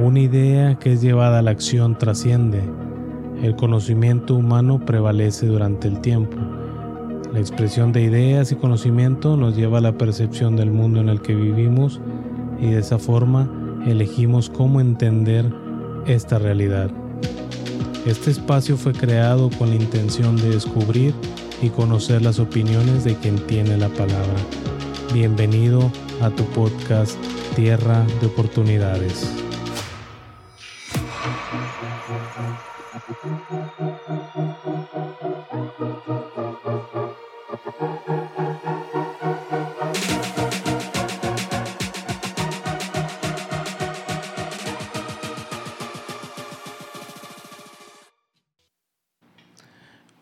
Una idea que es llevada a la acción trasciende. El conocimiento humano prevalece durante el tiempo. La expresión de ideas y conocimiento nos lleva a la percepción del mundo en el que vivimos y de esa forma elegimos cómo entender esta realidad. Este espacio fue creado con la intención de descubrir y conocer las opiniones de quien tiene la palabra. Bienvenido a tu podcast Tierra de Oportunidades.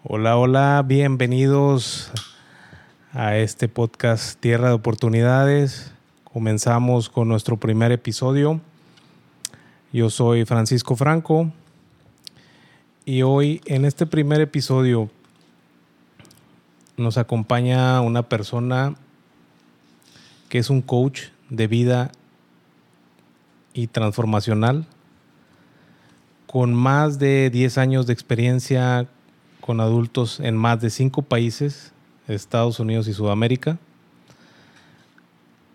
Hola, hola, bienvenidos a este podcast Tierra de Oportunidades. Comenzamos con nuestro primer episodio. Yo soy Francisco Franco y hoy en este primer episodio nos acompaña una persona que es un coach de vida y transformacional con más de 10 años de experiencia con adultos en más de cinco países, Estados Unidos y Sudamérica,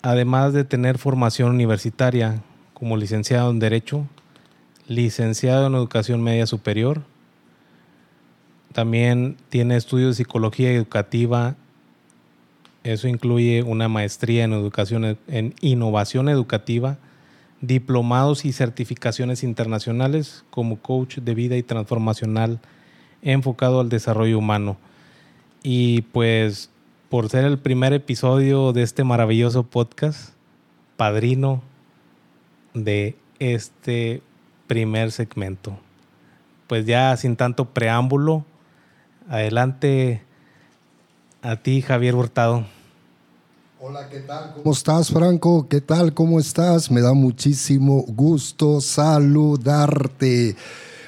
además de tener formación universitaria como licenciado en Derecho, licenciado en Educación Media Superior, también tiene estudios de psicología educativa, eso incluye una maestría en educación en innovación educativa, diplomados y certificaciones internacionales como coach de vida y transformacional enfocado al desarrollo humano. Y pues por ser el primer episodio de este maravilloso podcast, padrino de este primer segmento. Pues ya sin tanto preámbulo, adelante a ti Javier Hurtado. Hola, ¿qué tal? ¿Cómo estás, Franco? ¿Qué tal? ¿Cómo estás? Me da muchísimo gusto saludarte.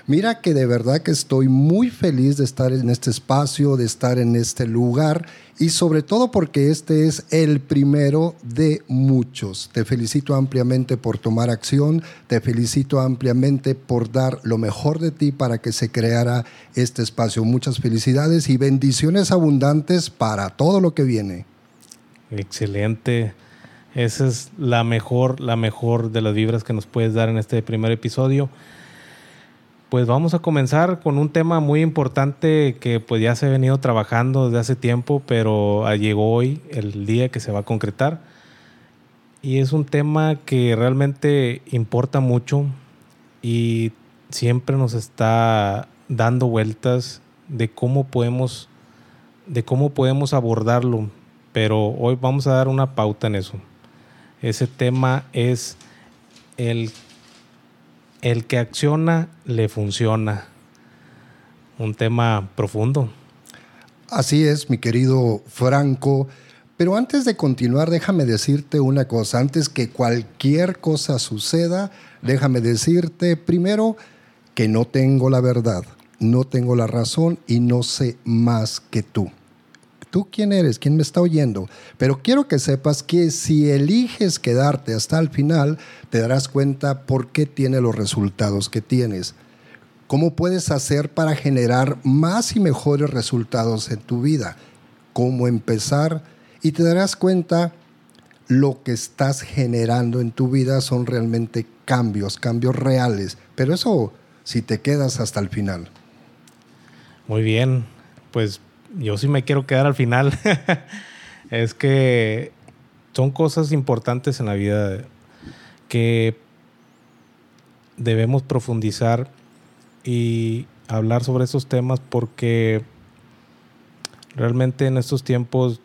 Mira que de verdad que estoy muy feliz de estar en este espacio, de estar en este lugar y sobre todo porque este es el primero de muchos. Te felicito ampliamente por tomar acción, te felicito ampliamente por dar lo mejor de ti para que se creara este espacio. Muchas felicidades y bendiciones abundantes para todo lo que viene. Excelente. Esa es la mejor, la mejor de las vibras que nos puedes dar en este primer episodio. Pues vamos a comenzar con un tema muy importante que pues ya se ha venido trabajando desde hace tiempo, pero ah, llegó hoy el día que se va a concretar. Y es un tema que realmente importa mucho y siempre nos está dando vueltas de cómo podemos de cómo podemos abordarlo, pero hoy vamos a dar una pauta en eso. Ese tema es el el que acciona le funciona. Un tema profundo. Así es, mi querido Franco. Pero antes de continuar, déjame decirte una cosa. Antes que cualquier cosa suceda, déjame decirte primero que no tengo la verdad, no tengo la razón y no sé más que tú tú quién eres, quién me está oyendo. Pero quiero que sepas que si eliges quedarte hasta el final, te darás cuenta por qué tiene los resultados que tienes. ¿Cómo puedes hacer para generar más y mejores resultados en tu vida? ¿Cómo empezar? Y te darás cuenta lo que estás generando en tu vida son realmente cambios, cambios reales. Pero eso si te quedas hasta el final. Muy bien, pues yo sí me quiero quedar al final. es que son cosas importantes en la vida que debemos profundizar y hablar sobre esos temas porque realmente en estos tiempos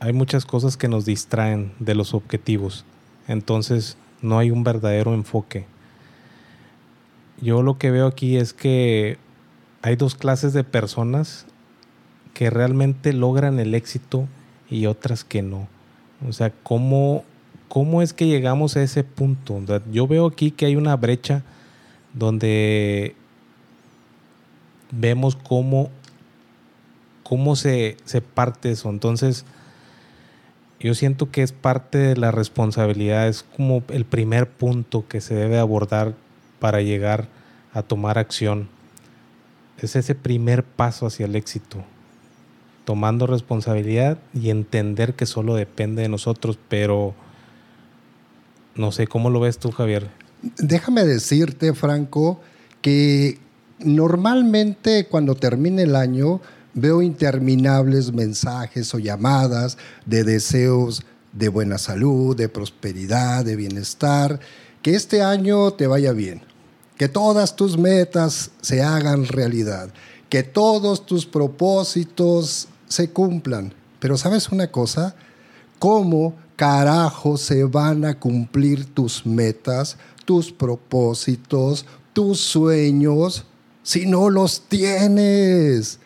hay muchas cosas que nos distraen de los objetivos. Entonces no hay un verdadero enfoque. Yo lo que veo aquí es que hay dos clases de personas que realmente logran el éxito y otras que no. O sea, ¿cómo, cómo es que llegamos a ese punto? Yo veo aquí que hay una brecha donde vemos cómo, cómo se, se parte eso. Entonces, yo siento que es parte de la responsabilidad, es como el primer punto que se debe abordar para llegar a tomar acción. Es ese primer paso hacia el éxito, tomando responsabilidad y entender que solo depende de nosotros, pero no sé, ¿cómo lo ves tú, Javier? Déjame decirte, Franco, que normalmente cuando termine el año, Veo interminables mensajes o llamadas de deseos de buena salud, de prosperidad, de bienestar. Que este año te vaya bien. Que todas tus metas se hagan realidad. Que todos tus propósitos se cumplan. Pero ¿sabes una cosa? ¿Cómo carajo se van a cumplir tus metas, tus propósitos, tus sueños si no los tienes?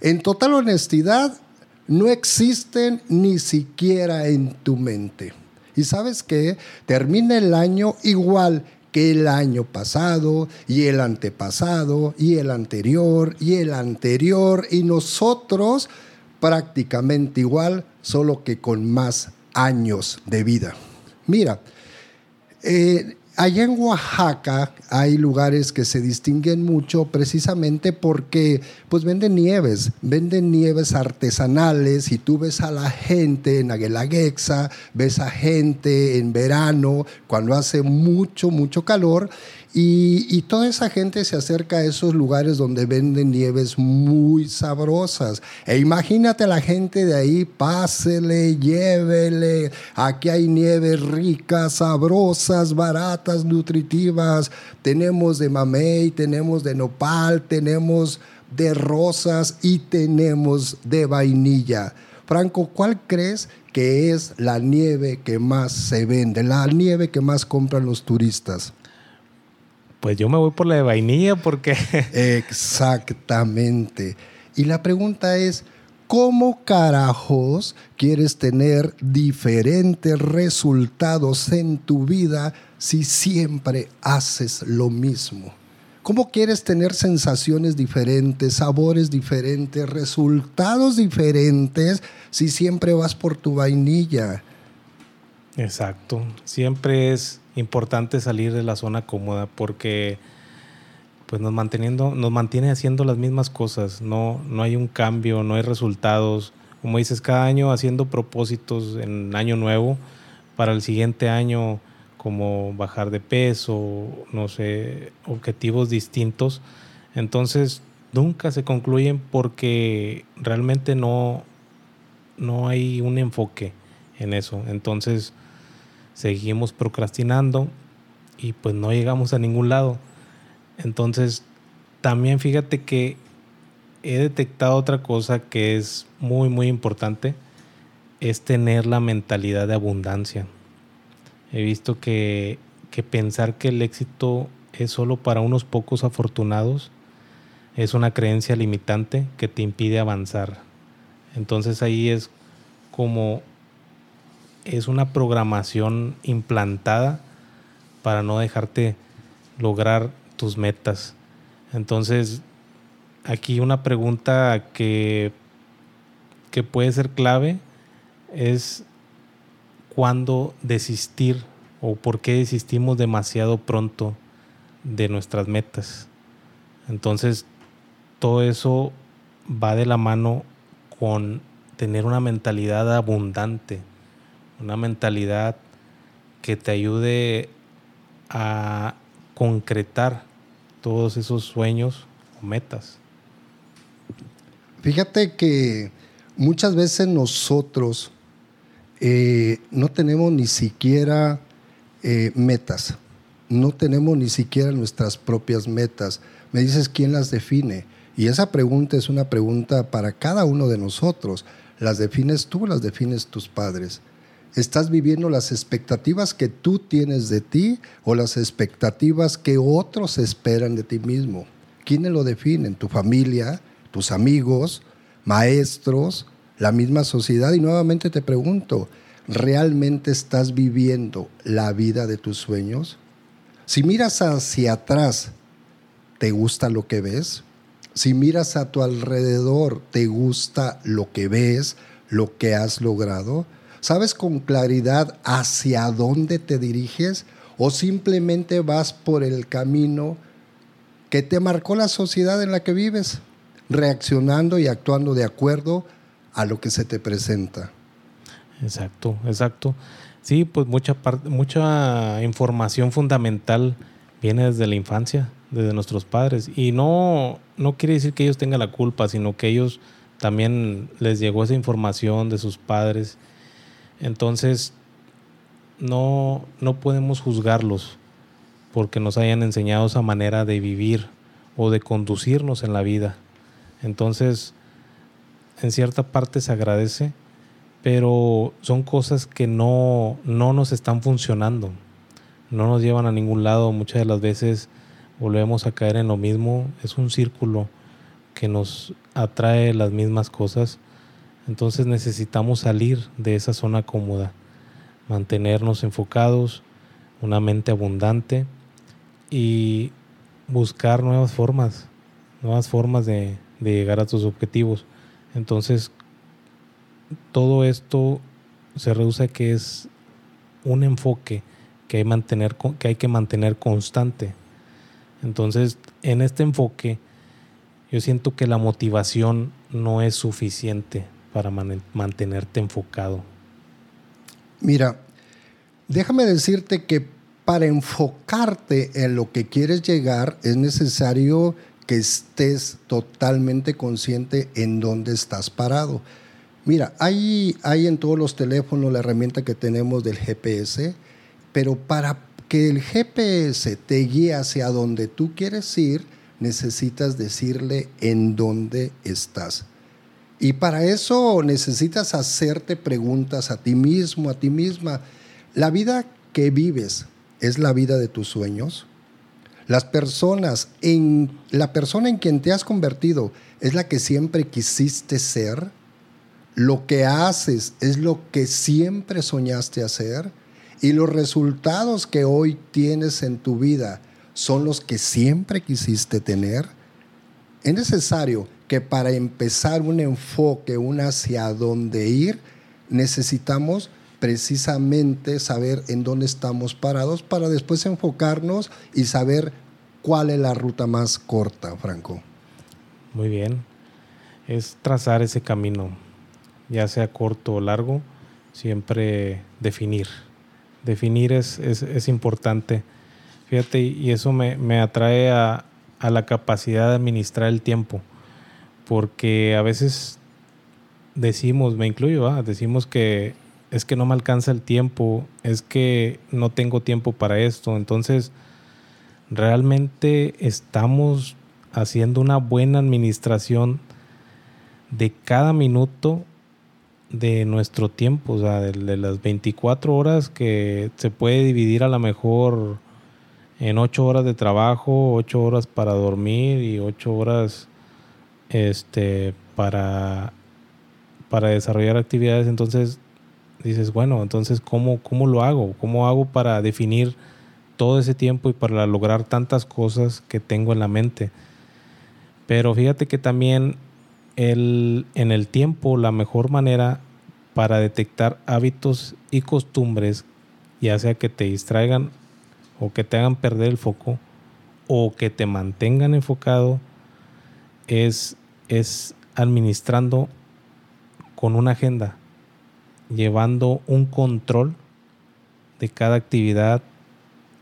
En total honestidad, no existen ni siquiera en tu mente. Y sabes qué? Termina el año igual que el año pasado y el antepasado y el anterior y el anterior y nosotros prácticamente igual, solo que con más años de vida. Mira, eh, Allá en Oaxaca hay lugares que se distinguen mucho precisamente porque pues venden nieves, venden nieves artesanales y tú ves a la gente en Aguelaguexa, ves a gente en verano cuando hace mucho, mucho calor y, toda esa gente se acerca a esos lugares donde venden nieves muy sabrosas. E imagínate la gente de ahí, pásele, llévele. Aquí hay nieves ricas, sabrosas, baratas, nutritivas. Tenemos de mamey, tenemos de nopal, tenemos de rosas y tenemos de vainilla. Franco, ¿cuál crees que es la nieve que más se vende, la nieve que más compran los turistas? Pues yo me voy por la de vainilla porque... Exactamente. Y la pregunta es, ¿cómo carajos quieres tener diferentes resultados en tu vida si siempre haces lo mismo? ¿Cómo quieres tener sensaciones diferentes, sabores diferentes, resultados diferentes si siempre vas por tu vainilla? Exacto. Siempre es importante salir de la zona cómoda porque pues nos manteniendo nos mantiene haciendo las mismas cosas, no no hay un cambio, no hay resultados. Como dices, cada año haciendo propósitos en año nuevo para el siguiente año como bajar de peso, no sé, objetivos distintos. Entonces, nunca se concluyen porque realmente no no hay un enfoque en eso. Entonces, seguimos procrastinando y pues no llegamos a ningún lado. Entonces, también fíjate que he detectado otra cosa que es muy, muy importante, es tener la mentalidad de abundancia. He visto que, que pensar que el éxito es solo para unos pocos afortunados es una creencia limitante que te impide avanzar. Entonces ahí es como es una programación implantada para no dejarte lograr tus metas. Entonces, aquí una pregunta que, que puede ser clave es cuándo desistir o por qué desistimos demasiado pronto de nuestras metas. Entonces, todo eso va de la mano con tener una mentalidad abundante, una mentalidad que te ayude a concretar todos esos sueños o metas. Fíjate que muchas veces nosotros eh, no tenemos ni siquiera eh, metas, no tenemos ni siquiera nuestras propias metas. Me dices quién las define. Y esa pregunta es una pregunta para cada uno de nosotros. Las defines tú, las defines tus padres. ¿Estás viviendo las expectativas que tú tienes de ti o las expectativas que otros esperan de ti mismo? ¿Quiénes lo definen? ¿Tu familia? ¿Tus amigos? ¿Maestros? ¿La misma sociedad? Y nuevamente te pregunto, ¿realmente estás viviendo la vida de tus sueños? Si miras hacia atrás, ¿te gusta lo que ves? Si miras a tu alrededor, ¿te gusta lo que ves, lo que has logrado? ¿Sabes con claridad hacia dónde te diriges? ¿O simplemente vas por el camino que te marcó la sociedad en la que vives, reaccionando y actuando de acuerdo a lo que se te presenta? Exacto, exacto. Sí, pues mucha, mucha información fundamental viene desde la infancia, desde nuestros padres. Y no, no quiere decir que ellos tengan la culpa, sino que ellos también les llegó esa información de sus padres. Entonces, no, no podemos juzgarlos porque nos hayan enseñado esa manera de vivir o de conducirnos en la vida. Entonces, en cierta parte se agradece, pero son cosas que no, no nos están funcionando, no nos llevan a ningún lado. Muchas de las veces volvemos a caer en lo mismo, es un círculo que nos atrae las mismas cosas. Entonces necesitamos salir de esa zona cómoda, mantenernos enfocados, una mente abundante y buscar nuevas formas, nuevas formas de, llegar a tus objetivos. Entonces, todo esto se reduce a que es un enfoque que hay que mantener constante. Entonces, en este enfoque, yo siento que la motivación no es suficiente para mantenerte enfocado. Mira, déjame decirte que para enfocarte en lo que quieres llegar es necesario que estés totalmente consciente en dónde estás parado. Mira, hay, hay en todos los teléfonos la herramienta que tenemos del GPS, pero para que el GPS te guíe hacia donde tú quieres ir, necesitas decirle en dónde estás. Y para eso necesitas hacerte preguntas a ti mismo, a ti misma. La vida que vives es la vida de tus sueños. Las personas, en la persona en quien te has convertido es la que siempre quisiste ser. Lo que haces es lo que siempre soñaste hacer. Y los resultados que hoy tienes en tu vida son los que siempre quisiste tener. Es necesario que para empezar un enfoque, un hacia dónde ir, necesitamos precisamente saber en dónde estamos parados para después enfocarnos y saber cuál es la ruta más corta, Franco. Muy bien. Es trazar ese camino, ya sea corto o largo, siempre definir. Definir es, es, importante. Fíjate, y eso me, atrae a, a la capacidad de administrar el tiempo, porque a veces decimos, me incluyo, decimos que es que no me alcanza el tiempo, es que no tengo tiempo para esto. Entonces, realmente estamos haciendo una buena administración de cada minuto de nuestro tiempo, o sea, de, las 24 horas que se puede dividir a lo mejor en 8 horas de trabajo, 8 horas para dormir y 8 horas este, para, para desarrollar actividades. Entonces, dices, bueno, entonces, ¿cómo, ¿cómo lo hago? ¿Cómo hago para definir todo ese tiempo y para lograr tantas cosas que tengo en la mente? Pero fíjate que también el, en el tiempo la mejor manera para detectar hábitos y costumbres, ya sea que te distraigan o que te hagan perder el foco o que te mantengan enfocado, es, es administrando con una agenda llevando un control de cada actividad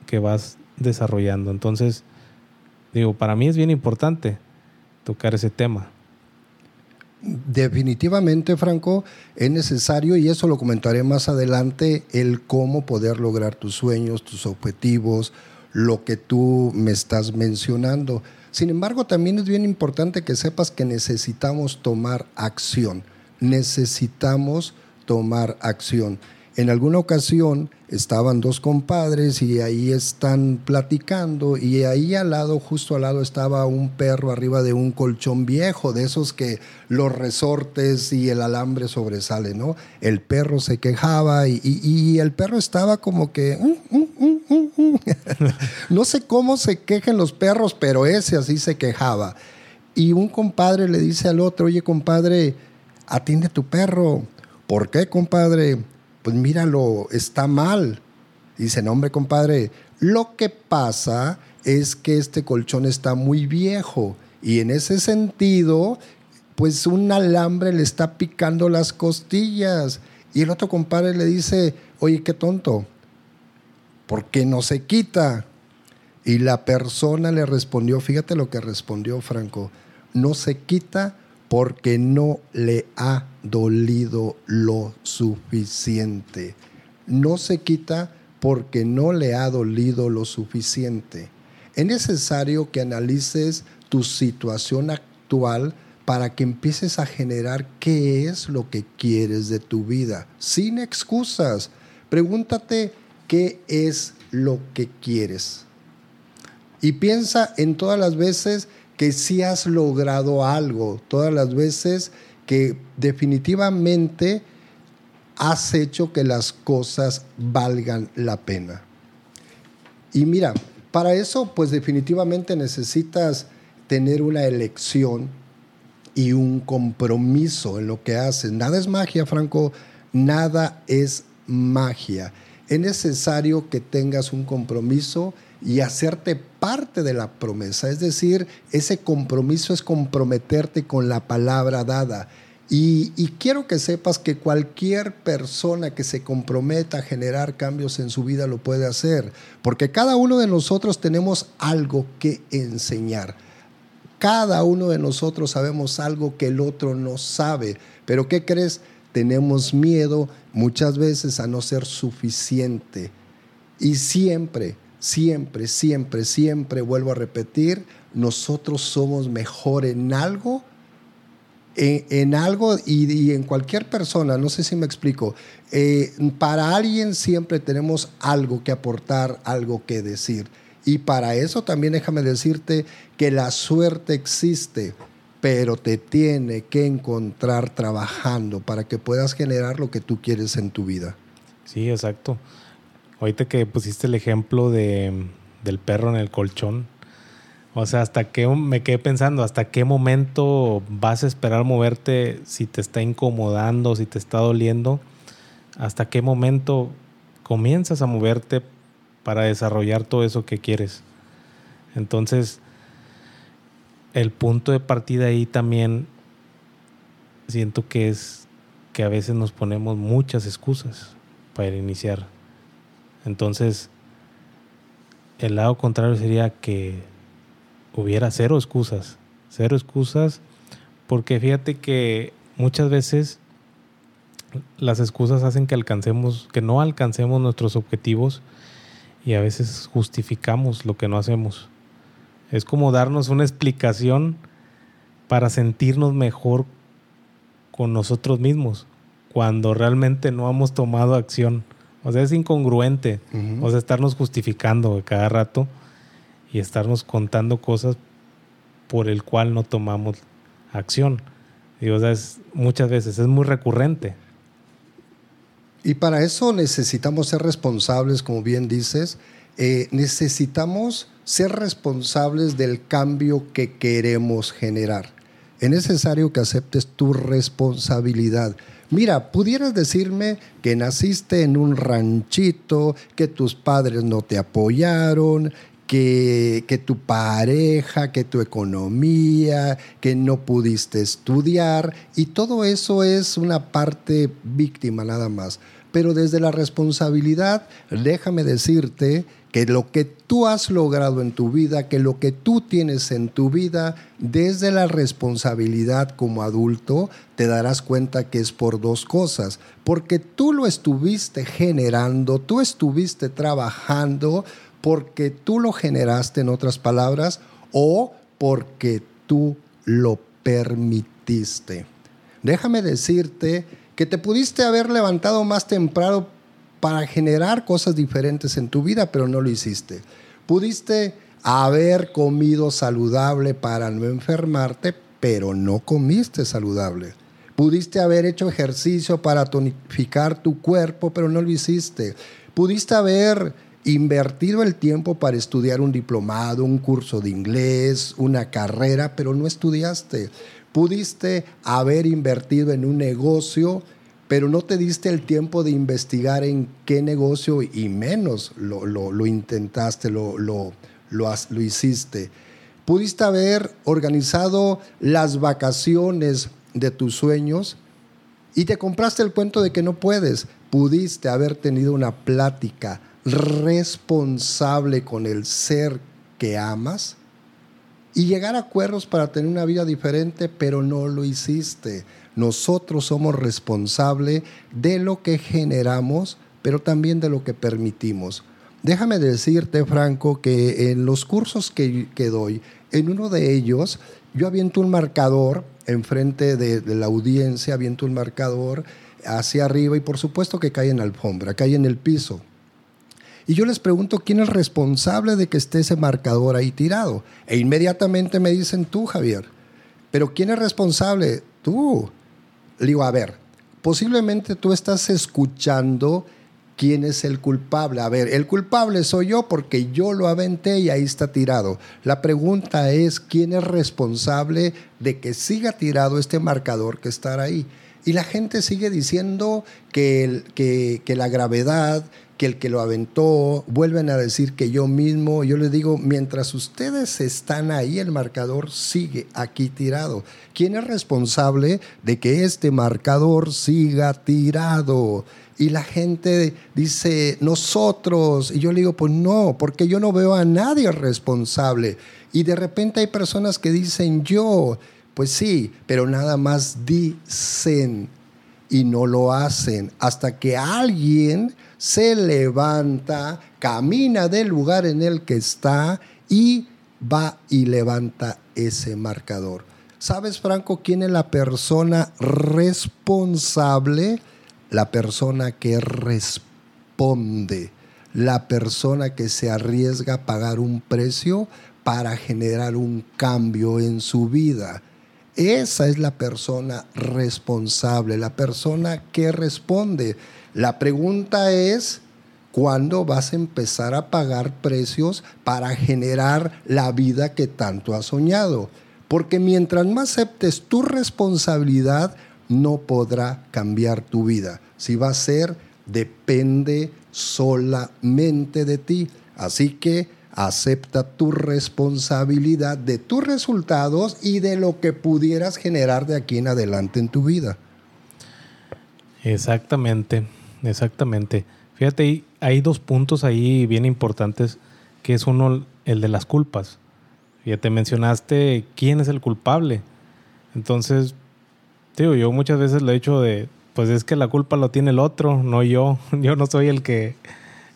que vas desarrollando. Entonces, digo, para mí es bien importante tocar ese tema. Definitivamente, Franco, es necesario, y eso lo comentaré más adelante, el cómo poder lograr tus sueños, tus objetivos, lo que tú me estás mencionando. Sin embargo, también es bien importante que sepas que necesitamos tomar acción, necesitamos tomar acción. En alguna ocasión estaban dos compadres y ahí están platicando y ahí al lado, justo al lado, estaba un perro arriba de un colchón viejo, de esos que los resortes y el alambre sobresalen, ¿no? El perro se quejaba y, el perro estaba como que... Mm, mm, mm, no sé cómo se quejen los perros, pero ese así se quejaba. Y un compadre le dice al otro, oye compadre, atiende tu perro ¿Por qué, compadre? Pues míralo, está mal. dice, no, hombre, compadre, lo que pasa es que este colchón está muy viejo y en ese sentido, pues un alambre le está picando las costillas. Y el otro compadre le dice, oye, qué tonto, ¿por qué no se quita? Y la persona le respondió, fíjate lo que respondió Franco, no se quita porque no le ha dolido lo suficiente. No se quita porque no le ha dolido lo suficiente. Es necesario que analices tu situación actual para que empieces a generar qué es lo que quieres de tu vida, sin excusas. Pregúntate qué es lo que quieres. Y piensa en todas las veces que sí has logrado algo, todas las veces que definitivamente has hecho que las cosas valgan la pena. Y mira, para eso pues definitivamente necesitas tener una elección y un compromiso en lo que haces. Nada es magia, Franco, nada es magia. Es necesario que tengas un compromiso y hacerte parte de la promesa. Es decir, ese compromiso es comprometerte con la palabra dada. Y, quiero que sepas que cualquier persona que se comprometa a generar cambios en su vida lo puede hacer, porque cada uno de nosotros tenemos algo que enseñar. Cada uno de nosotros sabemos algo que el otro no sabe, pero ¿qué crees? Tenemos miedo muchas veces a no ser suficiente. Y siempre siempre, siempre, siempre, vuelvo a repetir, nosotros somos mejor en algo, en, algo y, en cualquier persona, no sé si me explico, eh, para alguien siempre tenemos algo que aportar, algo que decir. Y para eso también déjame decirte que la suerte existe, pero te tiene que encontrar trabajando para que puedas generar lo que tú quieres en tu vida. Sí, exacto. Ahorita que pusiste el ejemplo de, del perro en el colchón, o sea, hasta que me quedé pensando, hasta qué momento vas a esperar moverte si te está incomodando, si te está doliendo, hasta qué momento comienzas a moverte para desarrollar todo eso que quieres. Entonces, el punto de partida ahí también siento que es que a veces nos ponemos muchas excusas para iniciar entonces, el lado contrario sería que hubiera cero excusas, cero excusas, porque fíjate que muchas veces las excusas hacen que alcancemos, que no alcancemos nuestros objetivos y a veces justificamos lo que no hacemos. Es como darnos una explicación para sentirnos mejor con nosotros mismos, cuando realmente no hemos tomado acción. O sea, es incongruente. O sea, estarnos justificando cada rato y estarnos contando cosas por el cual no tomamos acción. Y, o sea, es, muchas veces es muy recurrente. Y para eso necesitamos ser responsables, como bien dices. Eh, necesitamos ser responsables del cambio que queremos generar. Es necesario que aceptes tu responsabilidad. Mira, pudieras decirme que naciste en un ranchito, que tus padres no te apoyaron, que, que, tu pareja, que tu economía, que no pudiste estudiar, y todo eso es una parte víctima nada más. Pero desde la responsabilidad, déjame decirte que lo que tú has logrado en tu vida, que lo que tú tienes en tu vida, desde la responsabilidad como adulto, te darás cuenta que es por dos cosas. Porque tú lo estuviste generando, tú estuviste trabajando, porque tú lo generaste, en otras palabras, o porque tú lo permitiste. Déjame decirte que te pudiste haber levantado más temprano para generar cosas diferentes en tu vida, pero no lo hiciste. Pudiste haber comido saludable para no enfermarte, pero no comiste saludable. Pudiste haber hecho ejercicio para tonificar tu cuerpo, pero no lo hiciste. Pudiste haber invertido el tiempo para estudiar un diplomado, un curso de inglés, una carrera, pero no estudiaste. Pudiste haber invertido en un negocio, pero no te diste el tiempo de investigar en qué negocio y menos lo, lo, intentaste, lo, lo, lo hiciste. Pudiste haber organizado las vacaciones de tus sueños y te compraste el cuento de que no puedes. Pudiste haber tenido una plática responsable con el ser que amas y llegar a acuerdos para tener una vida diferente, pero no lo hiciste. Nosotros somos responsables de lo que generamos, pero también de lo que permitimos. Déjame decirte, Franco, que en los cursos que, que doy, en uno de ellos, yo aviento un marcador enfrente de, de la audiencia, aviento un marcador hacia arriba y por supuesto que cae en la alfombra, cae en el piso. Y yo les pregunto quién es responsable de que esté ese marcador ahí tirado. E inmediatamente me dicen tú, Javier. Pero ¿quién es responsable? Tú. Le digo, a ver, posiblemente tú estás escuchando quién es el culpable. A ver, el culpable soy yo porque yo lo aventé y ahí está tirado. La pregunta es, ¿quién es responsable de que siga tirado este marcador que está ahí? Y la gente sigue diciendo que, que, que la gravedad, que el que lo aventó, vuelven a decir que yo mismo, yo les digo, mientras ustedes están ahí, el marcador sigue aquí tirado. ¿Quién es responsable de que este marcador siga tirado? Y la gente dice, nosotros. Y yo le digo, pues no, porque yo no veo a nadie responsable. Y de repente hay personas que dicen, yo, pues sí, pero nada más dicen y no lo hacen hasta que alguien se levanta, camina del lugar en el que está y va y levanta ese marcador. ¿Sabes, Franco, quién es la persona responsable? La persona que responde, la persona que se arriesga a pagar un precio para generar un cambio en su vida. Esa es la persona responsable, la persona que responde. La pregunta es, ¿cuándo vas a empezar a pagar precios para generar la vida que tanto has soñado? Porque mientras más aceptes tu responsabilidad, no podrá cambiar tu vida. Si va a ser, depende solamente de ti. Así que acepta tu responsabilidad de tus resultados y de lo que pudieras generar de aquí en adelante en tu vida. Exactamente. Exactamente. Fíjate, hay dos puntos ahí bien importantes, que es uno, el de las culpas. te mencionaste quién es el culpable. Entonces, digo, yo muchas veces lo he dicho de, pues es que la culpa lo tiene el otro, no yo. Yo no soy el que,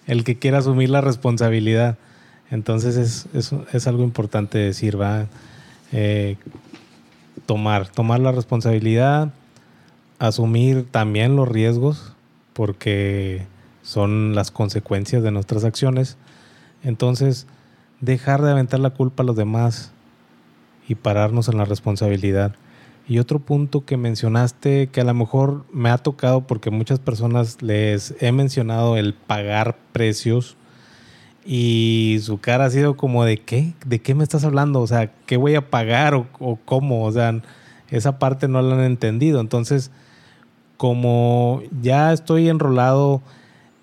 el que quiera asumir la responsabilidad. Entonces es, es, algo importante decir, va. Eh, tomar, tomar la responsabilidad, asumir también los riesgos, porque son las consecuencias de nuestras acciones. Entonces, dejar de aventar la culpa a los demás y pararnos en la responsabilidad. Y otro punto que mencionaste que a lo mejor me ha tocado porque muchas personas les he mencionado el pagar precios y su cara ha sido como de qué, de qué me estás hablando, o sea, qué voy a pagar o, o cómo, o sea, esa parte no la han entendido. Entonces, como ya estoy enrolado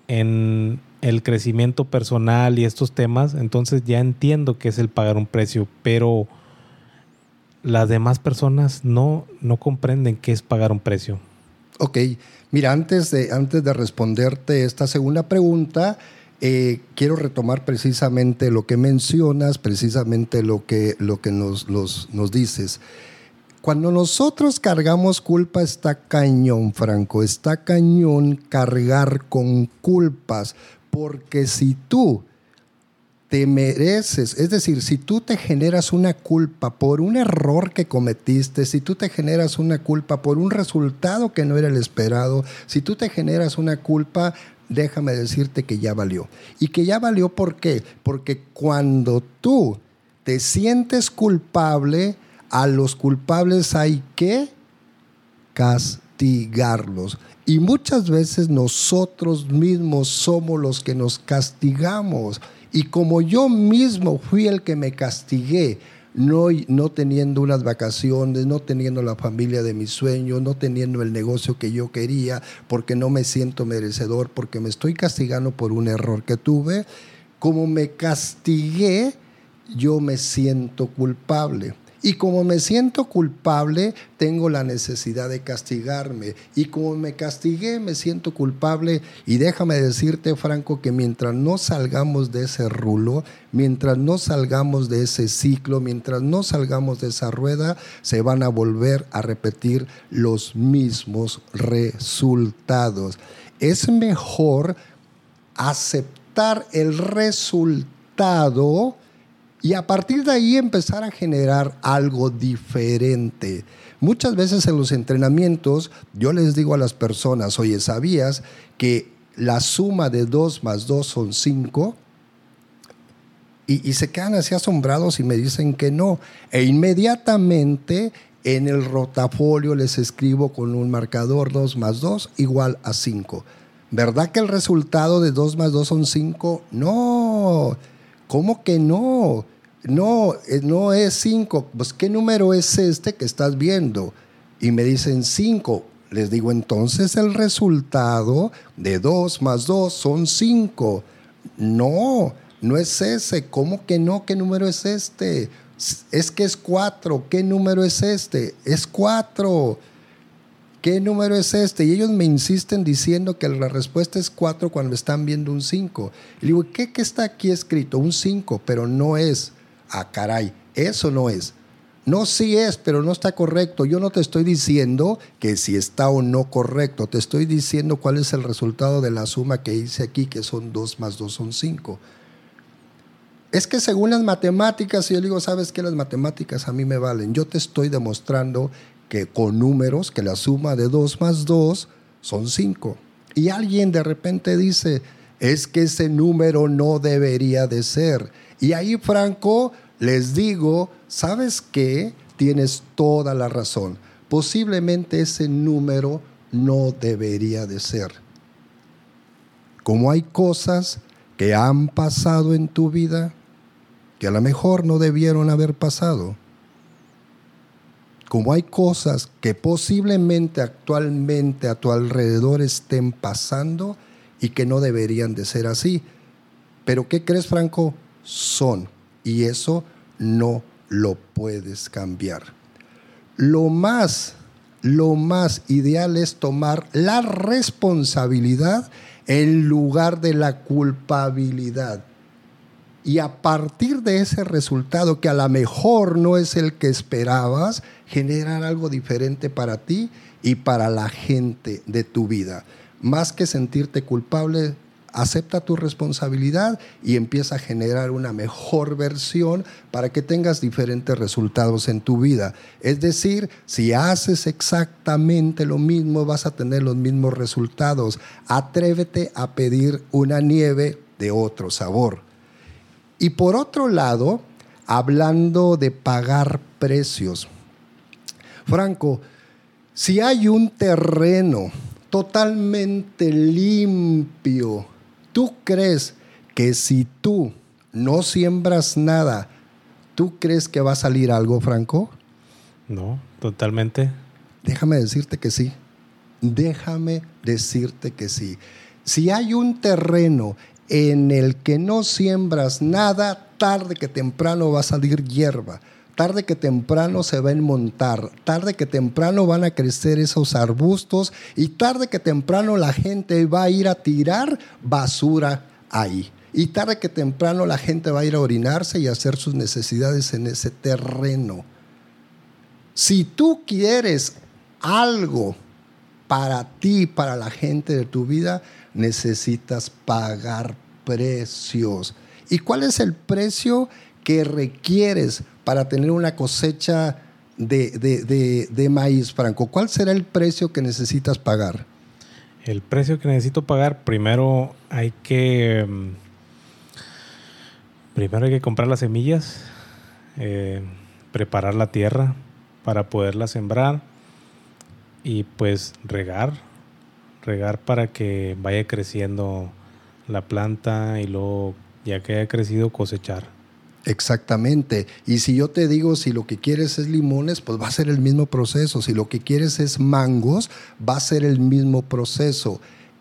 en el crecimiento personal y estos temas, entonces ya entiendo que es el pagar un precio, pero las demás personas no, no comprenden qué es pagar un precio. Ok, mira, antes de, antes de responderte esta segunda pregunta, eh, quiero retomar precisamente lo que mencionas, precisamente lo que, lo que nos, nos dices. Cuando nosotros cargamos culpa está cañón, Franco, está cañón cargar con culpas, porque si tú te mereces, es decir, si tú te generas una culpa por un error que cometiste, si tú te generas una culpa por un resultado que no era el esperado, si tú te generas una culpa, déjame decirte que ya valió. ¿Y que ya valió por qué? Porque cuando tú te sientes culpable, a los culpables hay que castigarlos. Y muchas veces nosotros mismos somos los que nos castigamos. Y como yo mismo fui el que me castigué no, no teniendo unas vacaciones, no teniendo la familia de mis sueños, no teniendo el negocio que yo quería, porque no me siento merecedor, porque me estoy castigando por un error que tuve, como me castigué, yo me siento culpable. Y como me siento culpable, tengo la necesidad de castigarme. Y como me castigué, me siento culpable. Y déjame decirte, Franco, que mientras no salgamos de ese rulo, mientras no salgamos de ese ciclo, mientras no salgamos de esa rueda, se van a volver a repetir los mismos resultados. Es mejor aceptar el resultado y a partir de ahí empezar a generar algo diferente. Muchas veces en los entrenamientos yo les digo a las personas, oye, ¿sabías que la suma de 2 más 2 son 5? Y, se quedan así asombrados y me dicen que no. E inmediatamente en el rotafolio les escribo con un marcador 2 más 2 igual a 5. ¿Verdad que el resultado de 2 más 2 son 5? No. ¿Cómo que no? No, eh, no es 5. Pues, ¿qué número es este que estás viendo? Y me dicen 5. Les digo, entonces el resultado de 2 más 2 son 5. No, no es ese. ¿Cómo que no? ¿Qué número es este? Es que es 4. ¿Qué número es este? Es 4. ¿Qué número es este? Y ellos me insisten diciendo que la respuesta es 4 cuando están viendo un 5. Y digo, ¿qué, ¿qué está aquí escrito? Un 5, pero no es. Ah, caray, eso no es. No, sí es, pero no está correcto. Yo no te estoy diciendo que si está o no correcto. Te estoy diciendo cuál es el resultado de la suma que hice aquí, que son 2 más 2 son 5. Es que según las matemáticas, yo digo, sabes que las matemáticas a mí me valen. Yo te estoy demostrando que con números, que la suma de 2 más 2 son 5. Y alguien de repente dice, es que ese número no debería de ser. Y ahí, Franco, les digo, ¿sabes qué? Tienes toda la razón. Posiblemente ese número no debería de ser. Como hay cosas que han pasado en tu vida que a lo mejor no debieron haber pasado como hay cosas que posiblemente actualmente a tu alrededor estén pasando y que no deberían de ser así. Pero ¿qué crees, Franco? Son. Y eso no lo puedes cambiar. Lo más, lo más ideal es tomar la responsabilidad en lugar de la culpabilidad y a partir de ese resultado que a lo mejor no es el que esperabas, generar algo diferente para ti y para la gente de tu vida. Más que sentirte culpable, acepta tu responsabilidad y empieza a generar una mejor versión para que tengas diferentes resultados en tu vida. Es decir, si haces exactamente lo mismo, vas a tener los mismos resultados. Atrévete a pedir una nieve de otro sabor. Y por otro lado, hablando de pagar precios, Franco, si hay un terreno totalmente limpio, ¿tú crees que si tú no siembras nada, ¿tú crees que va a salir algo, Franco? No, totalmente. Déjame decirte que sí. Déjame decirte que sí. Si hay un terreno en el que no siembras nada, tarde que temprano va a salir hierba, tarde que temprano se va a enmontar, tarde que temprano van a crecer esos arbustos y tarde que temprano la gente va a ir a tirar basura ahí. Y tarde que temprano la gente va a ir a orinarse y a hacer sus necesidades en ese terreno. Si tú quieres algo para ti, para la gente de tu vida, necesitas pagar precios. ¿Y cuál es el precio que requieres para tener una cosecha de, maíz, Franco? ¿Cuál será el precio que necesitas pagar? El precio que necesito pagar, primero hay que... Mm, primero hay que comprar las semillas, eh, preparar la tierra para poderla sembrar y pues regar, regar para que vaya creciendo la planta y luego ya que haya crecido cosechar. Exactamente. Y si yo te digo, si lo que quieres es limones, pues va a ser el mismo proceso. Si lo que quieres es mangos, va a ser el mismo proceso.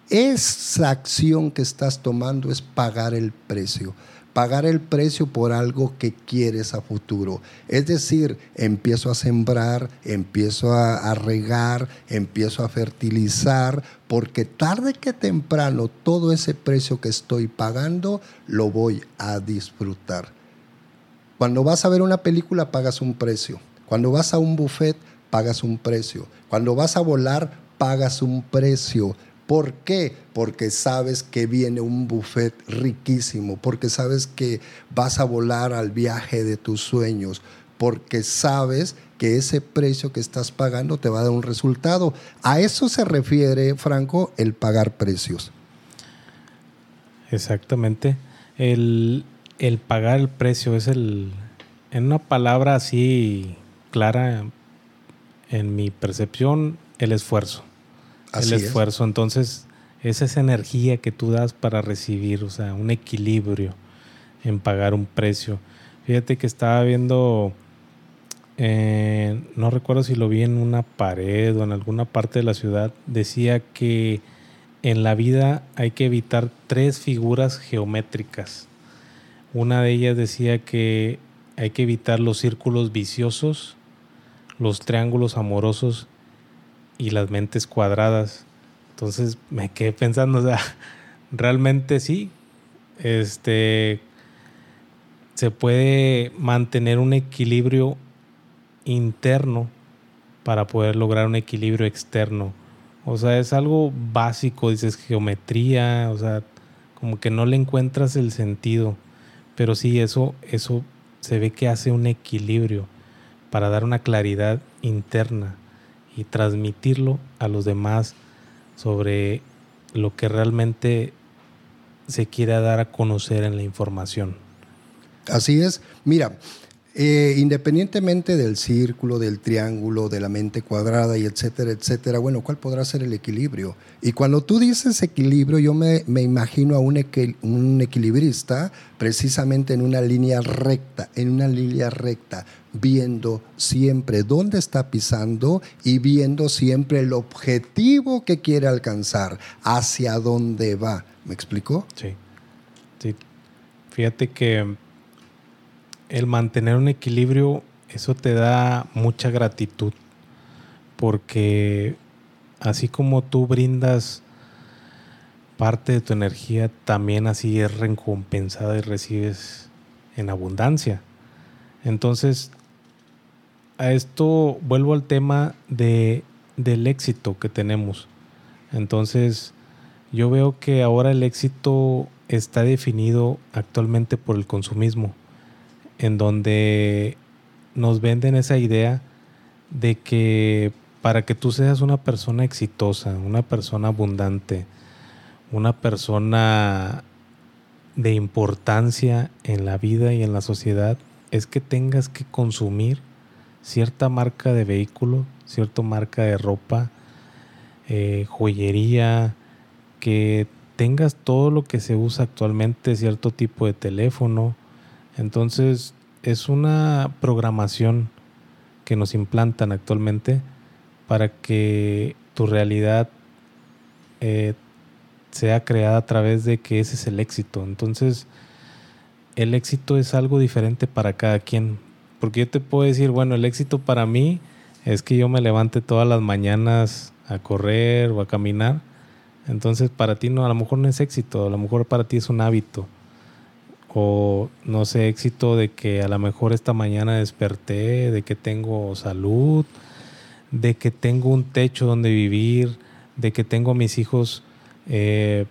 Esa acción que estás tomando es pagar el precio pagar el precio por algo que quieres a futuro. Es decir, empiezo a sembrar, empiezo a, regar, empiezo a fertilizar, porque tarde que temprano todo ese precio que estoy pagando lo voy a disfrutar. Cuando vas a ver una película pagas un precio. Cuando vas a un buffet pagas un precio. Cuando vas a volar pagas un precio. ¿Por qué? Porque sabes que viene un buffet riquísimo, porque sabes que vas a volar al viaje de tus sueños, porque sabes que ese precio que estás pagando te va a dar un resultado. A eso se refiere, Franco, el pagar precios. Exactamente. El, el pagar el precio es el, en una palabra así clara, en mi percepción, el esfuerzo el esfuerzo. Entonces, es esa energía que tú das para recibir, o sea, un equilibrio en pagar un precio. Fíjate que estaba viendo, eh, no recuerdo si lo vi en una pared o en alguna parte de la ciudad, decía que en la vida hay que evitar tres figuras geométricas. Una de ellas decía que hay que evitar los círculos viciosos, los triángulos amorosos y las mentes cuadradas. Entonces me quedé pensando, o sea, realmente sí, este, se puede mantener un equilibrio interno para poder lograr un equilibrio externo. O sea, es algo básico, dices geometría, o sea, como que no le encuentras el sentido. Pero sí, eso, eso se ve que hace un equilibrio para dar una claridad interna y transmitirlo a los demás sobre lo que realmente se quiera dar a conocer en la información. Así es. Mira, eh, independientemente del círculo, del triángulo, de la mente cuadrada y etcétera, etcétera, bueno, ¿cuál podrá ser el equilibrio? Y cuando tú dices equilibrio, yo me, imagino a un, un equilibrista precisamente en una línea recta, en una línea recta, viendo siempre dónde está pisando y viendo siempre el objetivo que quiere alcanzar, hacia dónde va. ¿Me explicó? Sí. sí. Fíjate que el mantener un equilibrio, eso te da mucha gratitud, porque así como tú brindas parte de tu energía, también así es recompensada y recibes en abundancia. Entonces, a esto vuelvo al tema de, del éxito que tenemos. Entonces, yo veo que ahora el éxito está definido actualmente por el consumismo en donde nos venden esa idea de que para que tú seas una persona exitosa, una persona abundante, una persona de importancia en la vida y en la sociedad, es que tengas que consumir cierta marca de vehículo, cierta marca de ropa, eh, joyería, que tengas todo lo que se usa actualmente, cierto tipo de teléfono, entonces, es una programación que nos implantan actualmente para que tu realidad eh, sea creada a través de que ese es el éxito. Entonces, el éxito es algo diferente para cada quien. Porque yo te puedo decir, bueno, el éxito para mí es que yo me levante todas las mañanas a correr o a caminar. Entonces, para ti no, a lo mejor no es éxito, a lo mejor para ti es un hábito o no sé, éxito de que a lo mejor esta mañana desperté, de que tengo salud, de que tengo un techo donde vivir, de que tengo a mis hijos eh,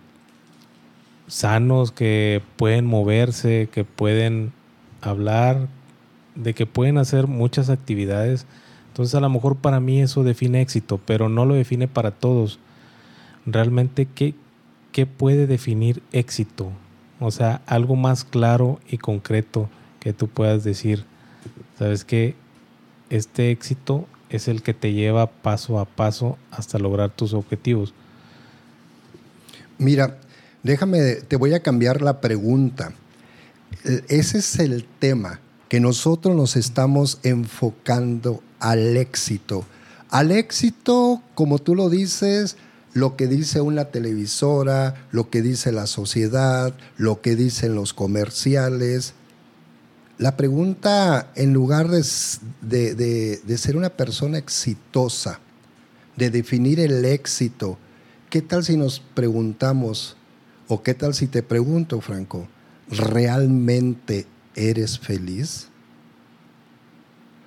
sanos, que pueden moverse, que pueden hablar, de que pueden hacer muchas actividades. Entonces a lo mejor para mí eso define éxito, pero no lo define para todos. Realmente, ¿qué, qué puede definir éxito? O sea, algo más claro y concreto que tú puedas decir, sabes que este éxito es el que te lleva paso a paso hasta lograr tus objetivos. Mira, déjame, te voy a cambiar la pregunta. ese es el tema, que nosotros nos estamos enfocando al éxito. Al éxito, como tú lo dices, lo que dice una televisora, lo que dice la sociedad, lo que dicen los comerciales. La pregunta, en lugar de, de, ser una persona exitosa, de definir el éxito, ¿qué tal si nos preguntamos, o qué tal si te pregunto, Franco, ¿realmente eres feliz?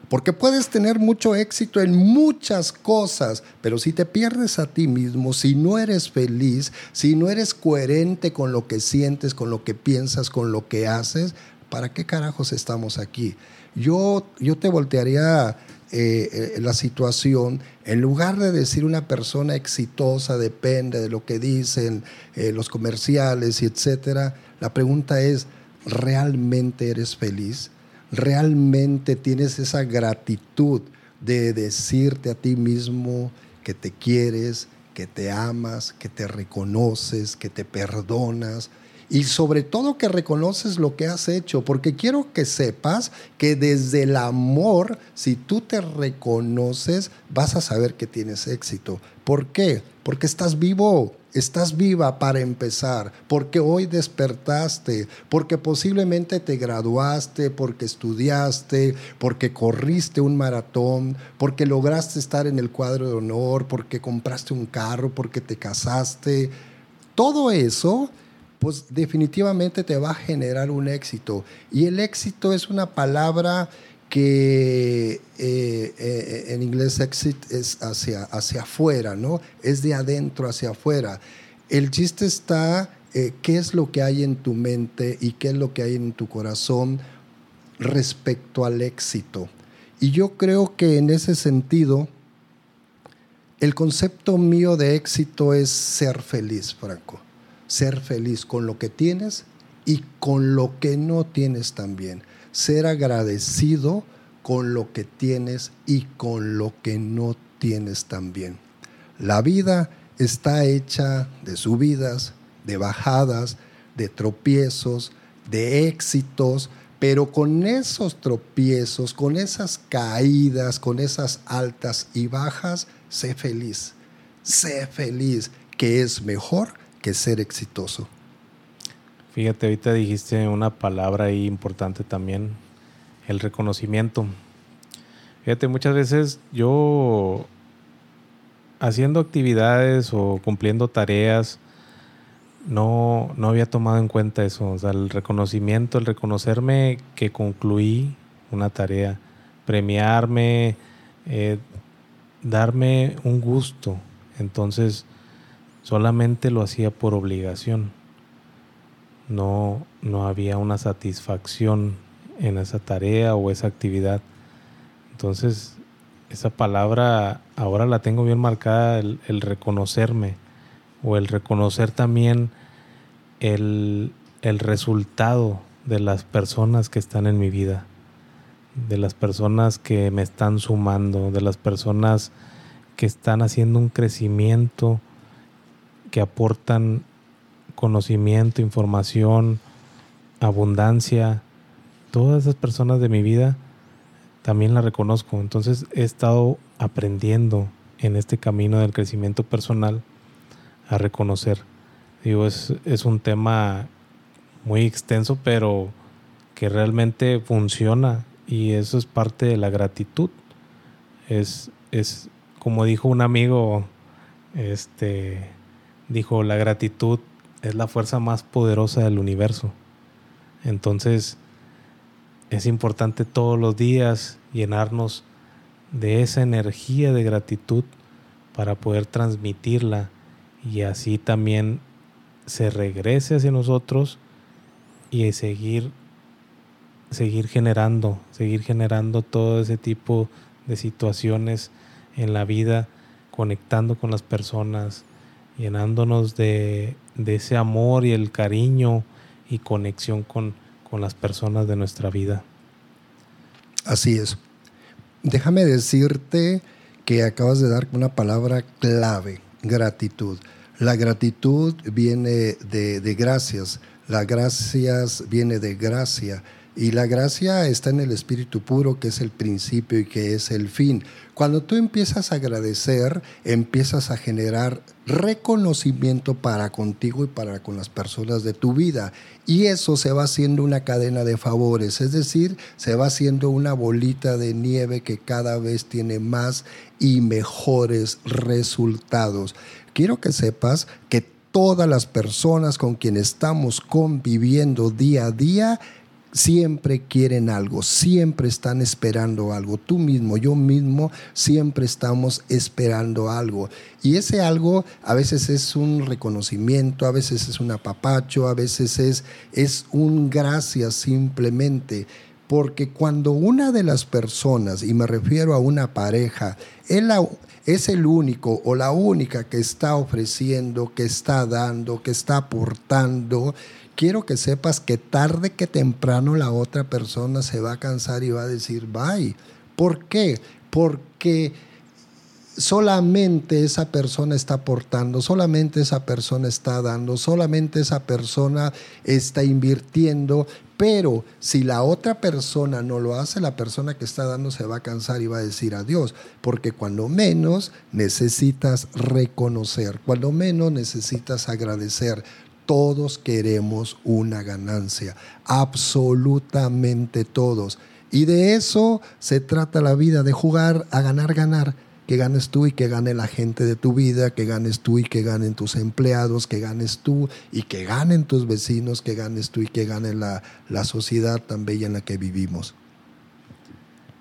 Porque puedes tener mucho éxito en muchas cosas, pero si te pierdes a ti mismo, si no eres feliz, si no eres coherente con lo que sientes, con lo que piensas, con lo que haces, ¿para qué carajos estamos aquí? Yo, yo te voltearía eh, eh, la situación, en lugar de decir una persona exitosa depende de lo que dicen eh, los comerciales y etcétera, la pregunta es, ¿realmente eres feliz? realmente tienes esa gratitud de decirte a ti mismo que te quieres, que te amas, que te reconoces, que te perdonas y sobre todo que reconoces lo que has hecho, porque quiero que sepas que desde el amor, si tú te reconoces, vas a saber que tienes éxito. ¿Por qué? Porque estás vivo, Estás viva para empezar, porque hoy despertaste, porque posiblemente te graduaste, porque estudiaste, porque corriste un maratón, porque lograste estar en el cuadro de honor, porque compraste un carro, porque te casaste. Todo eso, pues definitivamente te va a generar un éxito. Y el éxito es una palabra que eh, eh, en inglés exit es hacia, hacia afuera, ¿no? Es de adentro hacia afuera. El chiste está eh, qué es lo que hay en tu mente y qué es lo que hay en tu corazón respecto al éxito. Y yo creo que en ese sentido, el concepto mío de éxito es ser feliz, Franco. Ser feliz con lo que tienes y con lo que no tienes también ser agradecido con lo que tienes y con lo que no tienes también. La vida está hecha de subidas, de bajadas, de tropiezos, de éxitos, pero con esos tropiezos, con esas caídas, con esas altas y bajas, sé feliz. Sé feliz, que es mejor que ser exitoso. Fíjate, ahorita dijiste una palabra ahí importante también, el reconocimiento. Fíjate, muchas veces yo haciendo actividades o cumpliendo tareas, no, no había tomado en cuenta eso, o sea, el reconocimiento, el reconocerme que concluí una tarea, premiarme, eh, darme un gusto. Entonces, solamente lo hacía por obligación no, no había una satisfacción en esa tarea o esa actividad. Entonces, esa palabra ahora la tengo bien marcada, el, reconocerme o el reconocer también el, el, resultado de las personas que están en mi vida, de las personas que me están sumando, de las personas que están haciendo un crecimiento, que aportan conocimiento, información, abundancia, todas esas personas de mi vida también las reconozco. Entonces he estado aprendiendo en este camino del crecimiento personal a reconocer. Digo, es, es un tema muy extenso, pero que realmente funciona y eso es parte de la gratitud. Es, es como dijo un amigo, este, dijo, la gratitud es la fuerza más poderosa del universo. Entonces, es importante todos los días llenarnos de esa energía de gratitud para poder transmitirla y así también se regrese hacia nosotros y seguir seguir generando, seguir generando todo ese tipo de situaciones en la vida, conectando con las personas, llenándonos de, ese amor y el cariño y conexión con, con las personas de nuestra vida. Así es. Déjame decirte que acabas de dar una palabra clave, gratitud. La gratitud viene de, de, gracias. La gracia viene de gracia. Y la gracia está en el Espíritu puro, que es el principio y que es el fin. Cuando tú empiezas a agradecer, empiezas a generar reconocimiento para contigo y para con las personas de tu vida. Y eso se va haciendo una cadena de favores, es decir, se va haciendo una bolita de nieve que cada vez tiene más y mejores resultados. Quiero que sepas que todas las personas con quienes estamos conviviendo día a día, siempre quieren algo, siempre están esperando algo. Tú mismo, yo mismo, siempre estamos esperando algo. Y ese algo a veces es un reconocimiento, a veces es un apapacho, a veces es, es un gracias simplemente. Porque cuando una de las personas, y me refiero a una pareja, es el único o la única que está ofreciendo, que está dando, que está aportando, quiero que sepas que tarde que temprano la otra persona se va a cansar y va a decir, bye. ¿Por qué? Porque solamente esa persona está aportando, solamente esa persona está dando, solamente esa persona está invirtiendo, pero si la otra persona no lo hace, la persona que está dando se va a cansar y va a decir adiós, porque cuando menos necesitas reconocer, cuando menos necesitas agradecer, todos queremos una ganancia, absolutamente todos. Y de eso se trata la vida, de jugar a ganar, ganar. Que ganes tú y que gane la gente de tu vida, que ganes tú y que ganen tus empleados, que ganes tú y que ganen tus vecinos, que ganes tú y que gane la, sociedad tan bella en la que vivimos.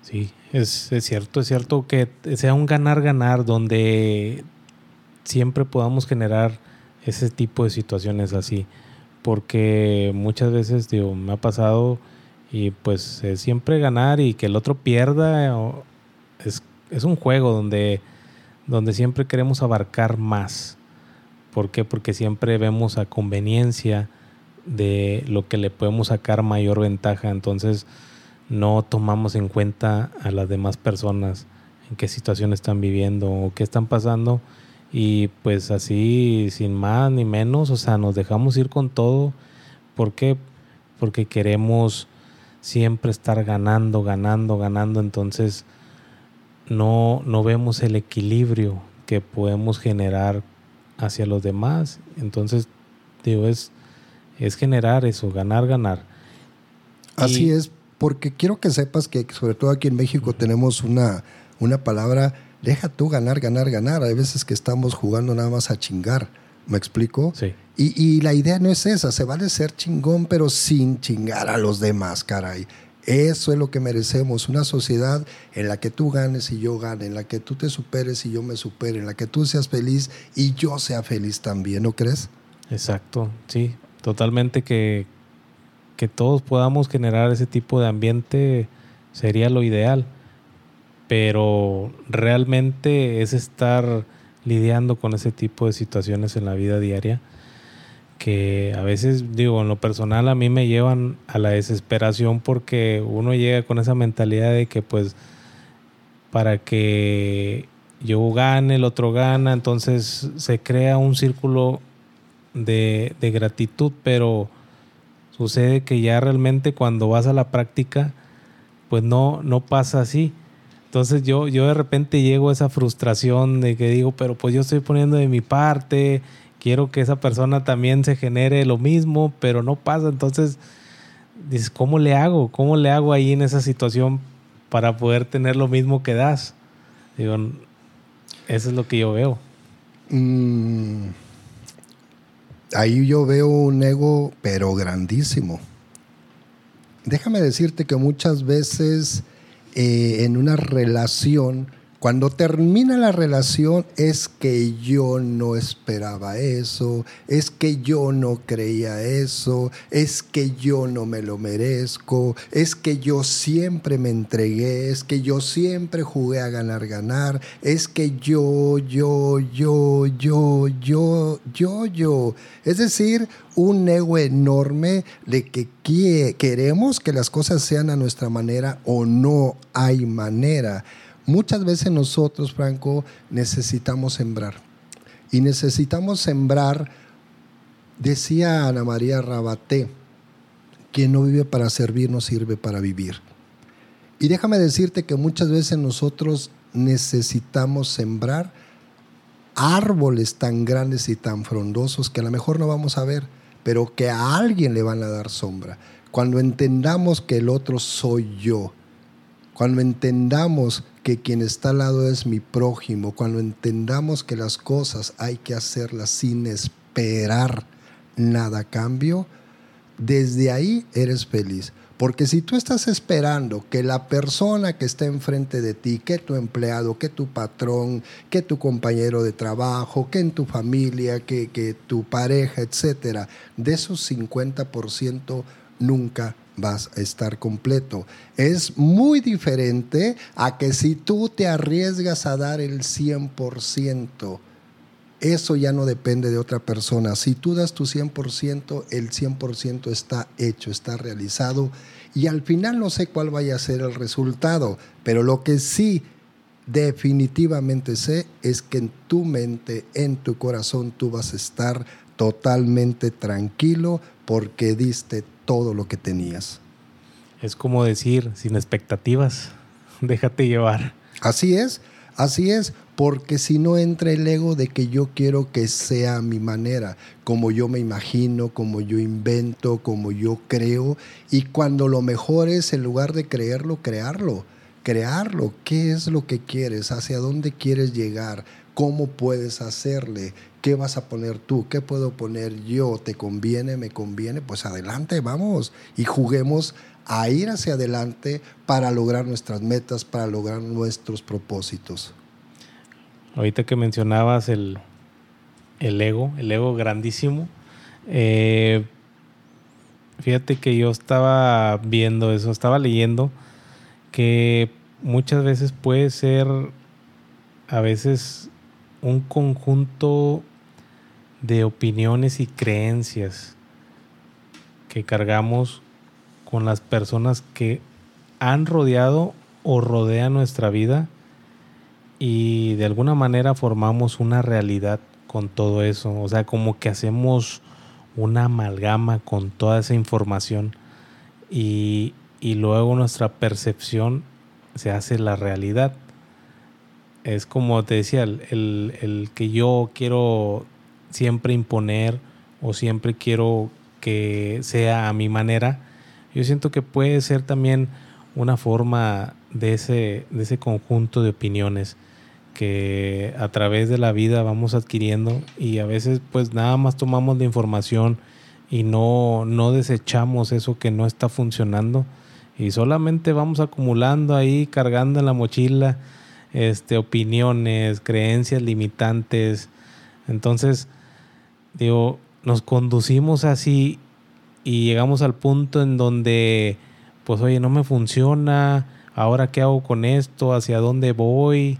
Sí, es, es cierto, es cierto que sea un ganar-ganar donde siempre podamos generar ese tipo de situaciones así. Porque muchas veces, digo, me ha pasado y pues siempre ganar y que el otro pierda. Es, es un juego donde, donde siempre queremos abarcar más. ¿Por qué? Porque siempre vemos a conveniencia de lo que le podemos sacar mayor ventaja. Entonces no tomamos en cuenta a las demás personas en qué situación están viviendo o qué están pasando y pues así, sin más ni menos, o sea, nos dejamos ir con todo. ¿Por qué? Porque queremos siempre estar ganando, ganando, ganando. Entonces no, no vemos el equilibrio que podemos generar hacia los demás. Entonces, digo, es, es generar eso, ganar, ganar. Así es, porque quiero que sepas que sobre todo aquí en México tenemos una, una palabra deja tú ganar, ganar, ganar. Hay veces que estamos jugando nada más a chingar. ¿Me explico? Sí. Y, la idea no es esa, se vale ser chingón, pero sin chingar a los demás, caray. Eso es lo que merecemos, una sociedad en la que tú ganes y yo gane, en la que tú te superes y yo me supere, en la que tú seas feliz y yo sea feliz también, ¿no crees? Exacto, sí, totalmente que, que todos podamos generar ese tipo de ambiente sería lo ideal pero realmente es estar lidiando con ese tipo de situaciones en la vida diaria que a veces, digo, en lo personal a mí me llevan a la desesperación porque uno llega con esa mentalidad de que pues para que yo gane, el otro gana, entonces se crea un círculo de, de gratitud, pero sucede que ya realmente cuando vas a la práctica, pues no, no pasa así entonces yo, yo de repente llego a esa frustración de que digo, pero pues yo estoy poniendo de mi parte, quiero que esa persona también se genere lo mismo, pero no pasa. Entonces dices, ¿cómo le hago? ¿Cómo le hago ahí en esa situación para poder tener lo mismo que das? Digo, eso es lo que yo veo. Mm, ahí yo veo un ego, pero grandísimo. Déjame decirte que muchas veces eh, en una relación, cuando termina la relación es que yo no esperaba eso, es que yo no creía eso, es que yo no me lo merezco, es que yo siempre me entregué, es que yo siempre jugué a ganar, ganar, es que yo, yo, yo, yo, yo, yo, yo. Es decir, un ego enorme de que queremos que las cosas sean a nuestra manera o no hay manera. Muchas veces nosotros, Franco, necesitamos sembrar. Y necesitamos sembrar Decía Ana María Rabaté, quien no vive para servir no sirve para vivir. Y déjame decirte que muchas veces nosotros necesitamos sembrar árboles tan grandes y tan frondosos que a lo mejor no vamos a ver, pero que a alguien le van a dar sombra. Cuando entendamos que el otro soy yo, cuando entendamos que quien está al lado es mi prójimo, cuando entendamos que las cosas hay que hacerlas sin esperar nada a cambio, desde ahí eres feliz. Porque si tú estás esperando que la persona que está enfrente de ti, que tu empleado, que tu patrón, que tu compañero de trabajo, que en tu familia, que, que tu pareja, etcétera, de esos 50% nunca vas a estar completo. Es muy diferente a que si tú te arriesgas a dar el 100%, eso ya no depende de otra persona. Si tú das tu 100%, el 100% está hecho, está realizado y al final no sé cuál vaya a ser el resultado, pero lo que sí definitivamente sé es que en tu mente, en tu corazón, tú vas a estar totalmente tranquilo porque diste todo lo que tenías. Es como decir, sin expectativas, déjate llevar. Así es, así es, porque si no entra el ego de que yo quiero que sea a mi manera, como yo me imagino, como yo invento, como yo creo, y cuando lo mejor es en lugar de creerlo, crearlo, crearlo, qué es lo que quieres, hacia dónde quieres llegar, cómo puedes hacerle, qué vas a poner tú, qué puedo poner yo, te conviene, me conviene, pues adelante, vamos. Y juguemos a ir hacia adelante para lograr nuestras metas, para lograr nuestros propósitos. Ahorita que mencionabas el, el ego, el ego grandísimo, eh, fíjate que yo estaba viendo eso, estaba leyendo que muchas veces puede ser a veces un conjunto de opiniones y creencias que cargamos con las personas que han rodeado o rodean nuestra vida y de alguna manera formamos una realidad con todo eso. O sea, como que hacemos una amalgama con toda esa información y, luego nuestra percepción se hace la realidad. Es como te decía, el, el que yo quiero siempre imponer o siempre quiero que sea a mi manera, yo siento que puede ser también una forma de ese, de ese conjunto de opiniones que a través de la vida vamos adquiriendo y a veces pues nada más tomamos la información y no, no desechamos eso que no está funcionando y solamente vamos acumulando ahí, cargando en la mochila este, opiniones, creencias limitantes. Entonces, digo, nos conducimos así y llegamos al punto en donde, pues oye, no me funciona, ahora qué hago con esto, hacia dónde voy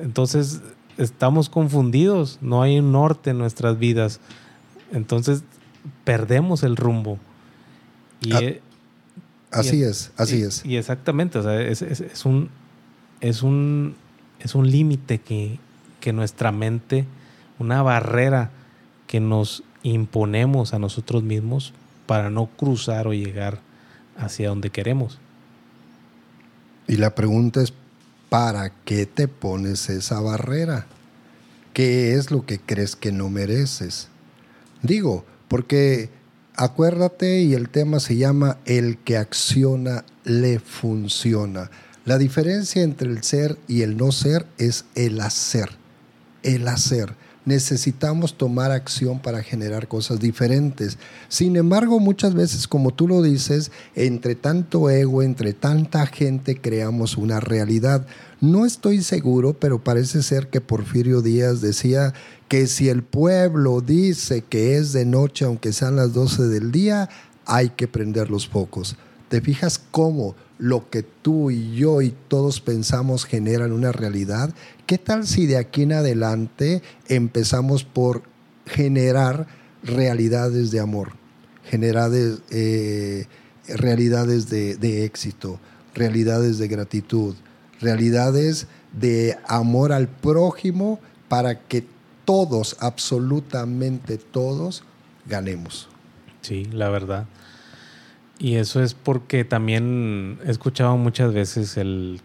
entonces estamos confundidos, no hay un norte en nuestras vidas. Entonces perdemos el rumbo. Y ah, e, así es, así es. Y exactamente, o sea, es, un es un es un límite que, que nuestra mente, una barrera que nos imponemos a nosotros mismos para no cruzar o llegar hacia donde queremos. Y la pregunta es, ¿para qué te pones esa barrera? ¿Qué es lo que crees que no mereces? Digo, porque acuérdate y el tema se llama el que acciona le funciona. La diferencia entre el ser y el no ser es el hacer. El hacer necesitamos tomar acción para generar cosas diferentes. Sin embargo, muchas veces, como tú lo dices, entre tanto ego, entre tanta gente, creamos una realidad. No estoy seguro, pero parece ser que Porfirio Díaz decía que si el pueblo dice que es de noche, aunque sean las 12 del día, hay que prender los focos. ¿Te fijas cómo lo que tú y yo y todos pensamos generan una realidad? ¿Qué tal si de aquí en adelante empezamos por generar realidades de amor, generar eh, realidades de, de éxito, realidades de gratitud, realidades de amor al prójimo para que todos, absolutamente todos, ganemos. Sí, la verdad. Y eso es porque también he escuchado muchas veces el,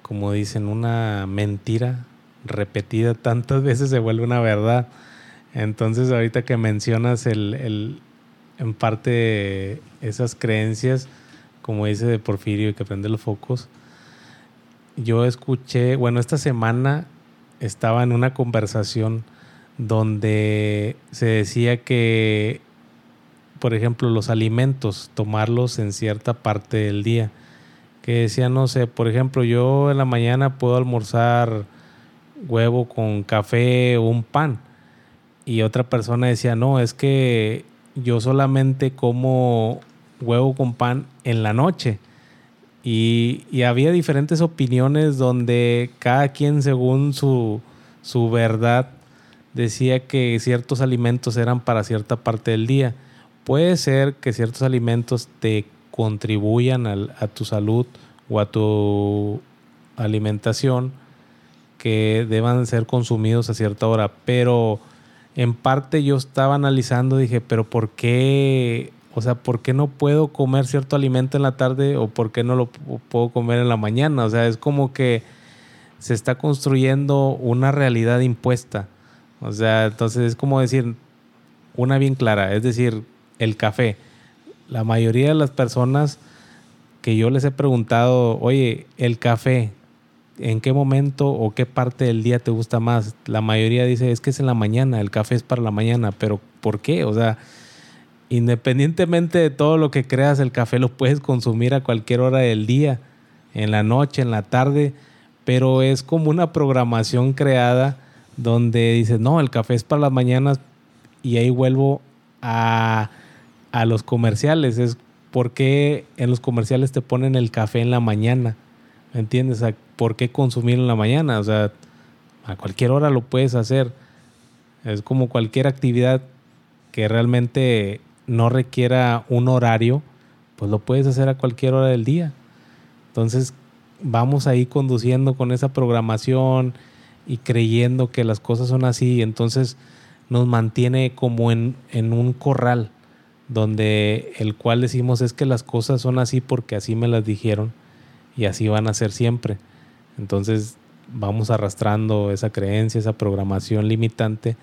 como dicen, una mentira repetida tantas veces se vuelve una verdad. Entonces ahorita que mencionas el, el en parte esas creencias, como dice de Porfirio, y que prende los focos, yo escuché, bueno, esta semana estaba en una conversación donde se decía que, por ejemplo, los alimentos, tomarlos en cierta parte del día. Que decía, no sé, por ejemplo, yo en la mañana puedo almorzar huevo con café o un pan. Y otra persona decía, no, es que yo solamente como huevo con pan en la noche. Y, había diferentes opiniones donde cada quien según su, su verdad decía que ciertos alimentos eran para cierta parte del día. Puede ser que ciertos alimentos te contribuyan a tu salud o a tu alimentación que deban ser consumidos a cierta hora, pero en parte yo estaba analizando, dije, pero ¿por qué o sea, ¿por qué no puedo comer cierto alimento en la tarde o por qué no lo puedo comer en la mañana? O sea, es como que se está construyendo una realidad impuesta. O sea, entonces es como decir una bien clara, es decir, el café. La mayoría de las personas que yo les he preguntado, oye, el café, ¿en qué momento o qué parte del día te gusta más? La mayoría dice, es que es en la mañana, el café es para la mañana, pero ¿por qué? O sea, independientemente de todo lo que creas, el café lo puedes consumir a cualquier hora del día, en la noche, en la tarde, pero es como una programación creada donde dices, no, el café es para las mañanas y ahí vuelvo a, a los comerciales. Es porque en los comerciales te ponen el café en la mañana. ¿Me entiendes? ¿Por qué consumir en la mañana? O sea, a cualquier hora lo puedes hacer. Es como cualquier actividad que realmente no requiera un horario, pues lo puedes hacer a cualquier hora del día. Entonces vamos ahí conduciendo con esa programación y creyendo que las cosas son así, entonces nos mantiene como en, en un corral donde el cual decimos es que las cosas son así porque así me las dijeron y así van a ser siempre. Entonces vamos arrastrando esa creencia, esa programación limitante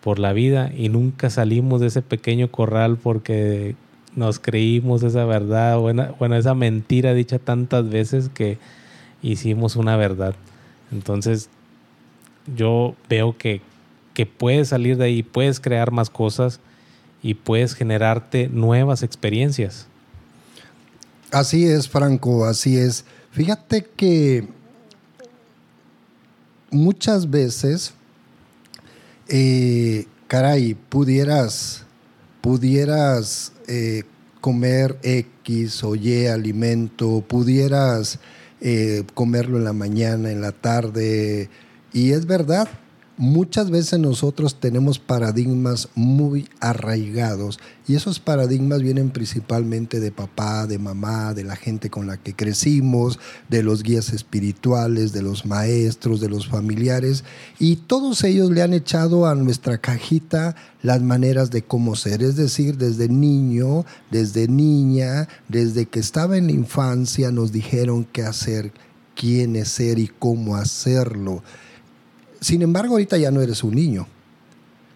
por la vida y nunca salimos de ese pequeño corral porque nos creímos esa verdad, bueno, bueno, esa mentira dicha tantas veces que hicimos una verdad. Entonces, yo veo que, que puedes salir de ahí, puedes crear más cosas y puedes generarte nuevas experiencias. Así es, Franco, así es. Fíjate que muchas veces eh, caray, pudieras, pudieras eh, comer X o Y alimento, pudieras eh, comerlo en la mañana, en la tarde, y es verdad, muchas veces nosotros tenemos paradigmas muy arraigados y esos paradigmas vienen principalmente de papá, de mamá, de la gente con la que crecimos, de los guías espirituales, de los maestros, de los familiares y todos ellos le han echado a nuestra cajita las maneras de cómo ser, es decir, desde niño, desde niña, desde que estaba en la infancia nos dijeron qué hacer, quién es ser y cómo hacerlo. Sin embargo, ahorita ya no eres un niño.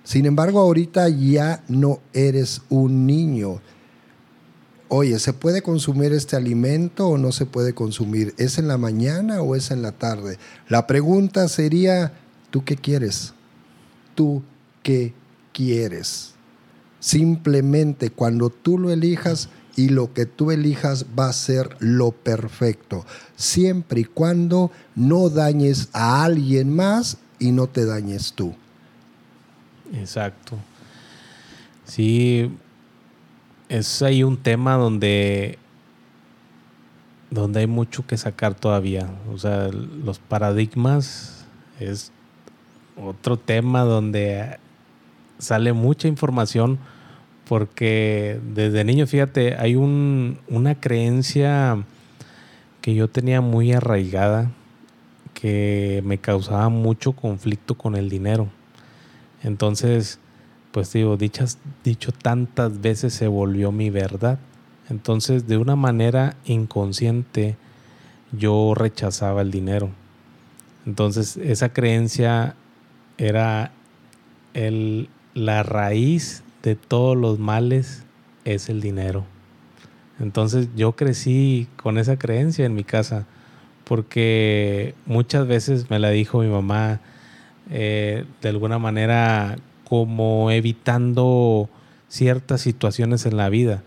Sin embargo, ahorita ya no eres un niño. Oye, ¿se puede consumir este alimento o no se puede consumir? ¿Es en la mañana o es en la tarde? La pregunta sería, ¿tú qué quieres? ¿Tú qué quieres? Simplemente cuando tú lo elijas y lo que tú elijas va a ser lo perfecto, siempre y cuando no dañes a alguien más y no te dañes tú. Exacto. Sí, es ahí un tema donde, donde hay mucho que sacar todavía. O sea, los paradigmas es otro tema donde sale mucha información porque desde niño, fíjate, hay un, una creencia que yo tenía muy arraigada que me causaba mucho conflicto con el dinero. Entonces, pues digo, dichas, dicho tantas veces se volvió mi verdad. Entonces, de una manera inconsciente, yo rechazaba el dinero. Entonces, esa creencia era el, la raíz de todos los males es el dinero. Entonces yo crecí con esa creencia en mi casa porque muchas veces me la dijo mi mamá eh, de alguna manera como evitando ciertas situaciones en la vida.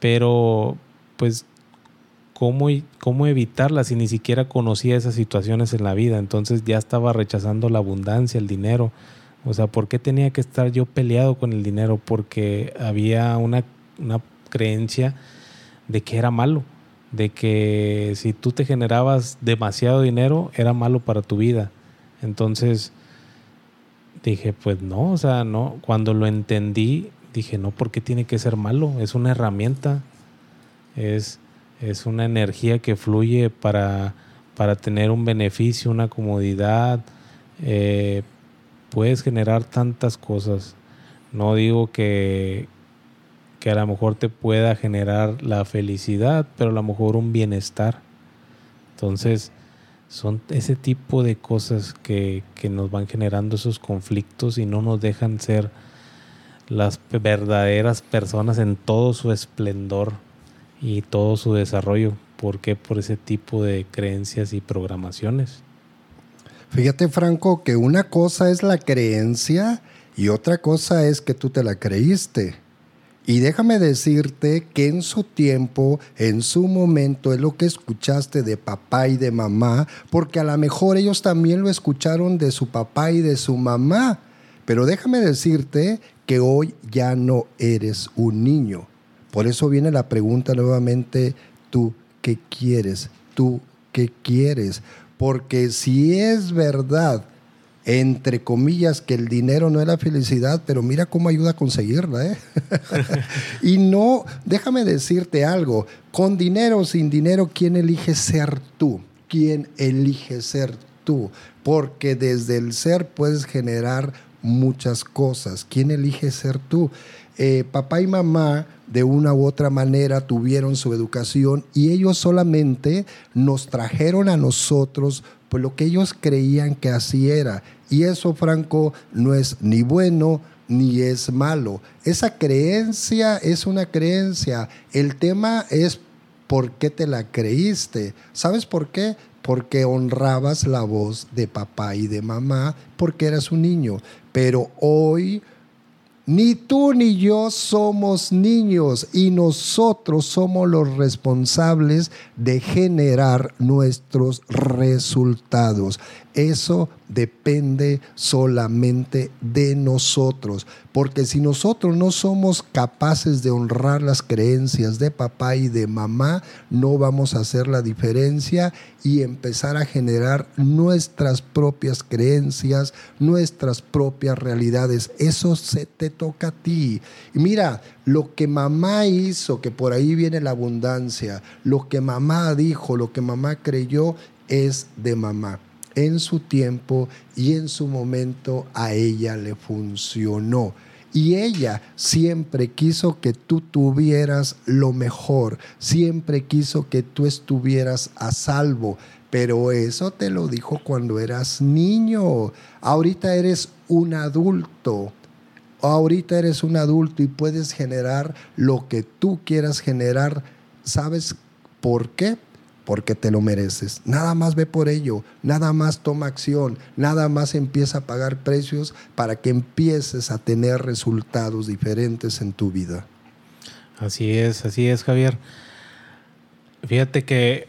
Pero pues ¿cómo, cómo evitarlas si ni siquiera conocía esas situaciones en la vida? Entonces ya estaba rechazando la abundancia, el dinero. O sea, ¿por qué tenía que estar yo peleado con el dinero? Porque había una, una creencia de que era malo, de que si tú te generabas demasiado dinero era malo para tu vida. Entonces dije, pues no, o sea, no, cuando lo entendí, dije, no, ¿por qué tiene que ser malo? Es una herramienta, es, es una energía que fluye para, para tener un beneficio, una comodidad. Eh, puedes generar tantas cosas. No digo que, que a lo mejor te pueda generar la felicidad, pero a lo mejor un bienestar. Entonces, son ese tipo de cosas que, que nos van generando esos conflictos y no nos dejan ser las verdaderas personas en todo su esplendor y todo su desarrollo. ¿Por qué? Por ese tipo de creencias y programaciones. Fíjate, Franco, que una cosa es la creencia y otra cosa es que tú te la creíste. Y déjame decirte que en su tiempo, en su momento, es lo que escuchaste de papá y de mamá, porque a lo mejor ellos también lo escucharon de su papá y de su mamá. Pero déjame decirte que hoy ya no eres un niño. Por eso viene la pregunta nuevamente, ¿tú qué quieres? ¿Tú qué quieres? Porque si es verdad entre comillas, que el dinero no es la felicidad, pero mira cómo ayuda a conseguirla. ¿eh? y no, déjame decirte algo, con dinero o sin dinero, ¿quién elige ser tú? ¿Quién elige ser tú? Porque desde el ser puedes generar muchas cosas. ¿Quién elige ser tú? Eh, papá y mamá de una u otra manera tuvieron su educación y ellos solamente nos trajeron a nosotros pues lo que ellos creían que así era. Y eso, Franco, no es ni bueno ni es malo. Esa creencia es una creencia. El tema es por qué te la creíste. ¿Sabes por qué? Porque honrabas la voz de papá y de mamá porque eras un niño. Pero hoy ni tú ni yo somos niños y nosotros somos los responsables de generar nuestros resultados. Eso depende solamente de nosotros, porque si nosotros no somos capaces de honrar las creencias de papá y de mamá, no vamos a hacer la diferencia y empezar a generar nuestras propias creencias, nuestras propias realidades. Eso se te toca a ti. Y mira, lo que mamá hizo, que por ahí viene la abundancia, lo que mamá dijo, lo que mamá creyó, es de mamá en su tiempo y en su momento a ella le funcionó. Y ella siempre quiso que tú tuvieras lo mejor, siempre quiso que tú estuvieras a salvo. Pero eso te lo dijo cuando eras niño. Ahorita eres un adulto. Ahorita eres un adulto y puedes generar lo que tú quieras generar. ¿Sabes por qué? Porque te lo mereces. Nada más ve por ello, nada más toma acción, nada más empieza a pagar precios para que empieces a tener resultados diferentes en tu vida. Así es, así es, Javier. Fíjate que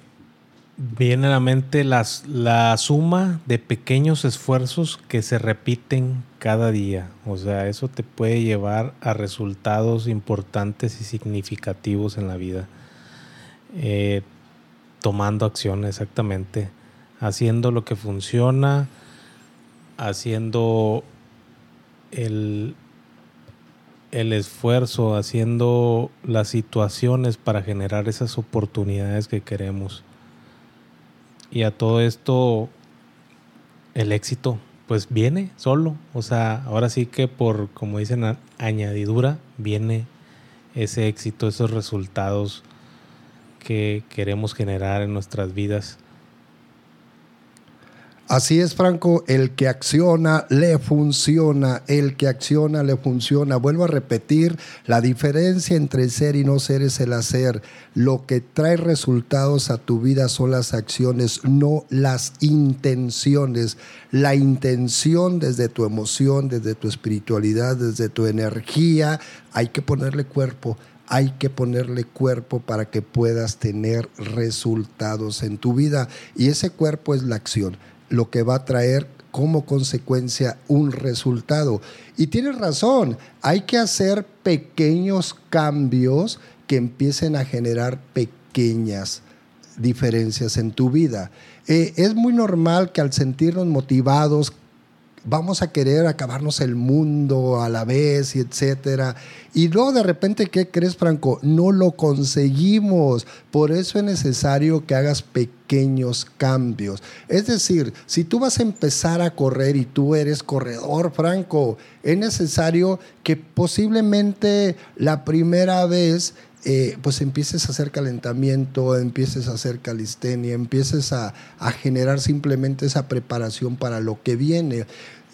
viene a la mente la suma de pequeños esfuerzos que se repiten cada día. O sea, eso te puede llevar a resultados importantes y significativos en la vida. Eh, tomando acción exactamente, haciendo lo que funciona, haciendo el, el esfuerzo, haciendo las situaciones para generar esas oportunidades que queremos. Y a todo esto, el éxito, pues viene solo. O sea, ahora sí que por, como dicen, añadidura, viene ese éxito, esos resultados que queremos generar en nuestras vidas. Así es, Franco, el que acciona le funciona, el que acciona le funciona. Vuelvo a repetir, la diferencia entre ser y no ser es el hacer. Lo que trae resultados a tu vida son las acciones, no las intenciones. La intención desde tu emoción, desde tu espiritualidad, desde tu energía, hay que ponerle cuerpo hay que ponerle cuerpo para que puedas tener resultados en tu vida. Y ese cuerpo es la acción lo que va a traer como consecuencia un resultado. Y tienes razón, hay que hacer pequeños cambios que empiecen a generar pequeñas diferencias en tu vida. Eh, es muy normal que al sentirnos motivados, vamos a querer acabarnos el mundo a la vez y etcétera. Y luego de repente, ¿qué crees, Franco? No lo conseguimos. Por eso es necesario que hagas pequeños cambios. Es decir, si tú vas a empezar a correr y tú eres corredor, Franco, es necesario que posiblemente la primera vez eh, pues empieces a hacer calentamiento, empieces a hacer calistenia, empieces a, a generar simplemente esa preparación para lo que viene.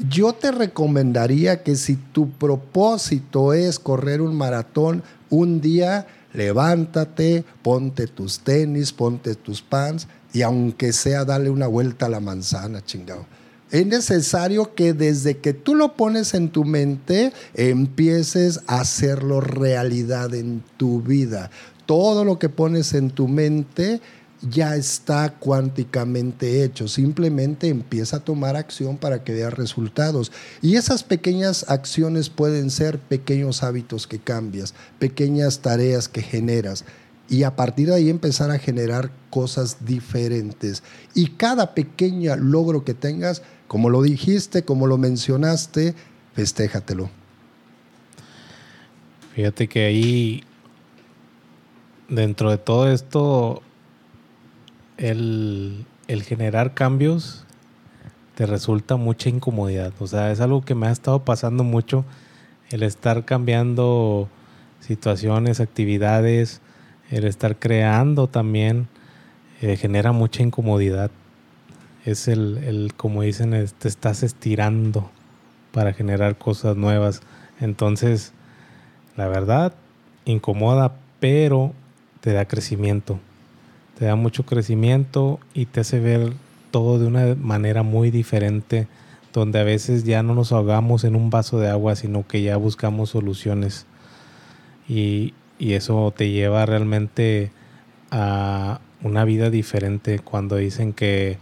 Yo te recomendaría que si tu propósito es correr un maratón, un día levántate, ponte tus tenis, ponte tus pants y aunque sea dale una vuelta a la manzana, chingado. Es necesario que desde que tú lo pones en tu mente, empieces a hacerlo realidad en tu vida. Todo lo que pones en tu mente ya está cuánticamente hecho. Simplemente empieza a tomar acción para que veas resultados. Y esas pequeñas acciones pueden ser pequeños hábitos que cambias, pequeñas tareas que generas. Y a partir de ahí empezar a generar cosas diferentes. Y cada pequeño logro que tengas como lo dijiste, como lo mencionaste, festéjatelo. Fíjate que ahí, dentro de todo esto, el, el generar cambios te resulta mucha incomodidad. O sea, es algo que me ha estado pasando mucho, el estar cambiando situaciones, actividades, el estar creando también, eh, genera mucha incomodidad es el, el como dicen, te estás estirando para generar cosas nuevas. Entonces, la verdad, incomoda, pero te da crecimiento. Te da mucho crecimiento y te hace ver todo de una manera muy diferente, donde a veces ya no nos ahogamos en un vaso de agua, sino que ya buscamos soluciones. Y, y eso te lleva realmente a una vida diferente cuando dicen que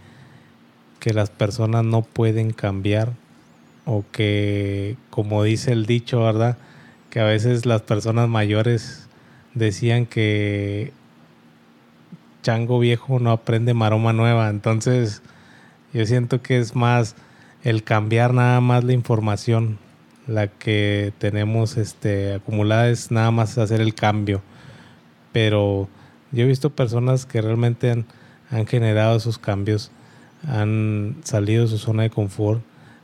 que las personas no pueden cambiar o que, como dice el dicho, ¿verdad? Que a veces las personas mayores decían que chango viejo no aprende maroma nueva. Entonces, yo siento que es más el cambiar nada más la información, la que tenemos este, acumulada es nada más hacer el cambio. Pero yo he visto personas que realmente han, han generado esos cambios han salido de su zona de confort,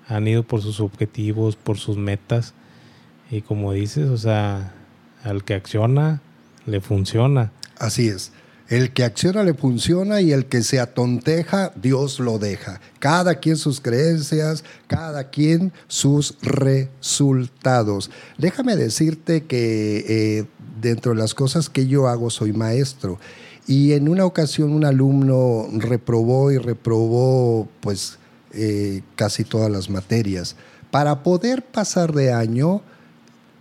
han ido por sus objetivos, por sus metas. Y como dices, o sea, al que acciona, le funciona. Así es. El que acciona le funciona y el que se atonteja, Dios lo deja. Cada quien sus creencias, cada quien sus resultados. Déjame decirte que eh, dentro de las cosas que yo hago soy maestro y en una ocasión un alumno reprobó y reprobó pues eh, casi todas las materias. Para poder pasar de año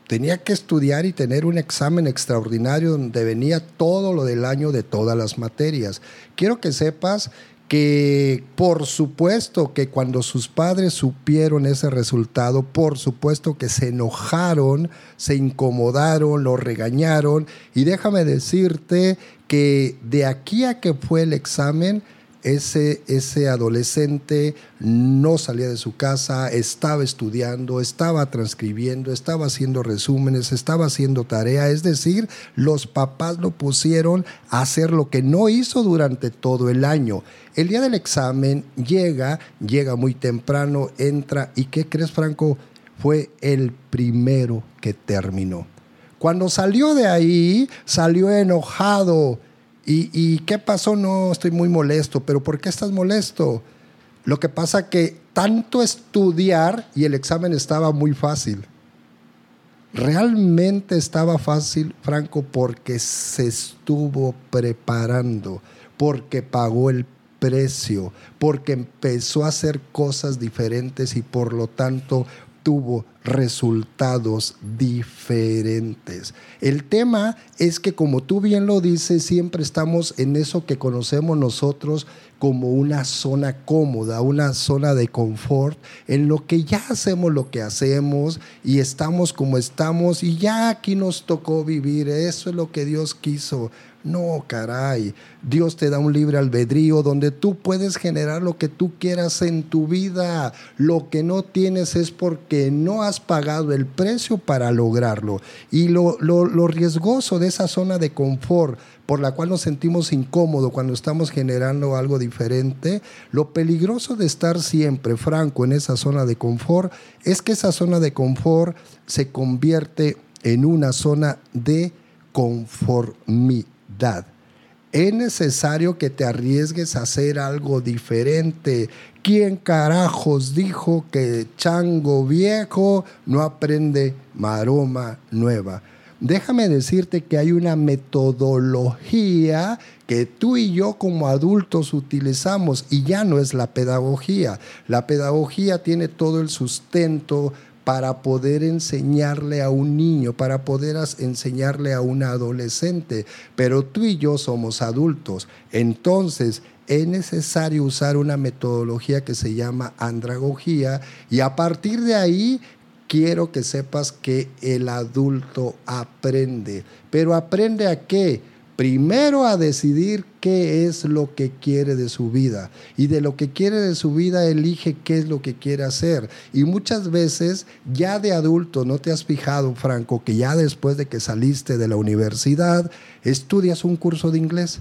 tenía que estudiar y tener un examen extraordinario donde venía todo lo del año de todas las materias. Quiero que sepas que por supuesto que cuando sus padres supieron ese resultado, por supuesto que se enojaron, se incomodaron, lo regañaron y déjame decirte que de aquí a que fue el examen, ese, ese adolescente no salía de su casa, estaba estudiando, estaba transcribiendo, estaba haciendo resúmenes, estaba haciendo tarea, es decir, los papás lo pusieron a hacer lo que no hizo durante todo el año. El día del examen llega, llega muy temprano, entra y ¿qué crees Franco? Fue el primero que terminó. Cuando salió de ahí, salió enojado. ¿Y, qué pasó? No, estoy muy molesto. ¿Pero por qué estás molesto? Lo que pasa que tanto estudiar y el examen estaba muy fácil. Realmente estaba fácil, Franco, porque se estuvo preparando, porque pagó el precio, porque empezó a hacer cosas diferentes y por lo tanto tuvo resultados diferentes. El tema es que, como tú bien lo dices, siempre estamos en eso que conocemos nosotros como una zona cómoda, una zona de confort, en lo que ya hacemos lo que hacemos y estamos como estamos y ya aquí nos tocó vivir, eso es lo que Dios quiso. No, caray. Dios te da un libre albedrío donde tú puedes generar lo que tú quieras en tu vida. Lo que no tienes es porque no has pagado el precio para lograrlo. Y lo, lo, riesgoso de esa zona de confort por la cual nos sentimos incómodos cuando estamos generando algo diferente, lo peligroso de estar siempre franco en esa zona de confort es que esa zona de confort se convierte en una zona de conformidad es necesario que te arriesgues a hacer algo diferente. ¿Quién carajos dijo que chango viejo no aprende maroma nueva? Déjame decirte que hay una metodología que tú y yo como adultos utilizamos y ya no es la pedagogía. La pedagogía tiene todo el sustento para poder enseñarle a un niño, para poder enseñarle a un adolescente, pero tú y yo somos adultos. Entonces, es necesario usar una metodología que se llama andragogía y a partir de ahí quiero que sepas que el adulto aprende. Pero aprende a qué? Primero a decidir qué es lo que quiere de su vida. Y de lo que quiere de su vida elige qué es lo que quiere hacer. Y muchas veces ya de adulto, ¿no te has fijado, Franco, que ya después de que saliste de la universidad, estudias un curso de inglés?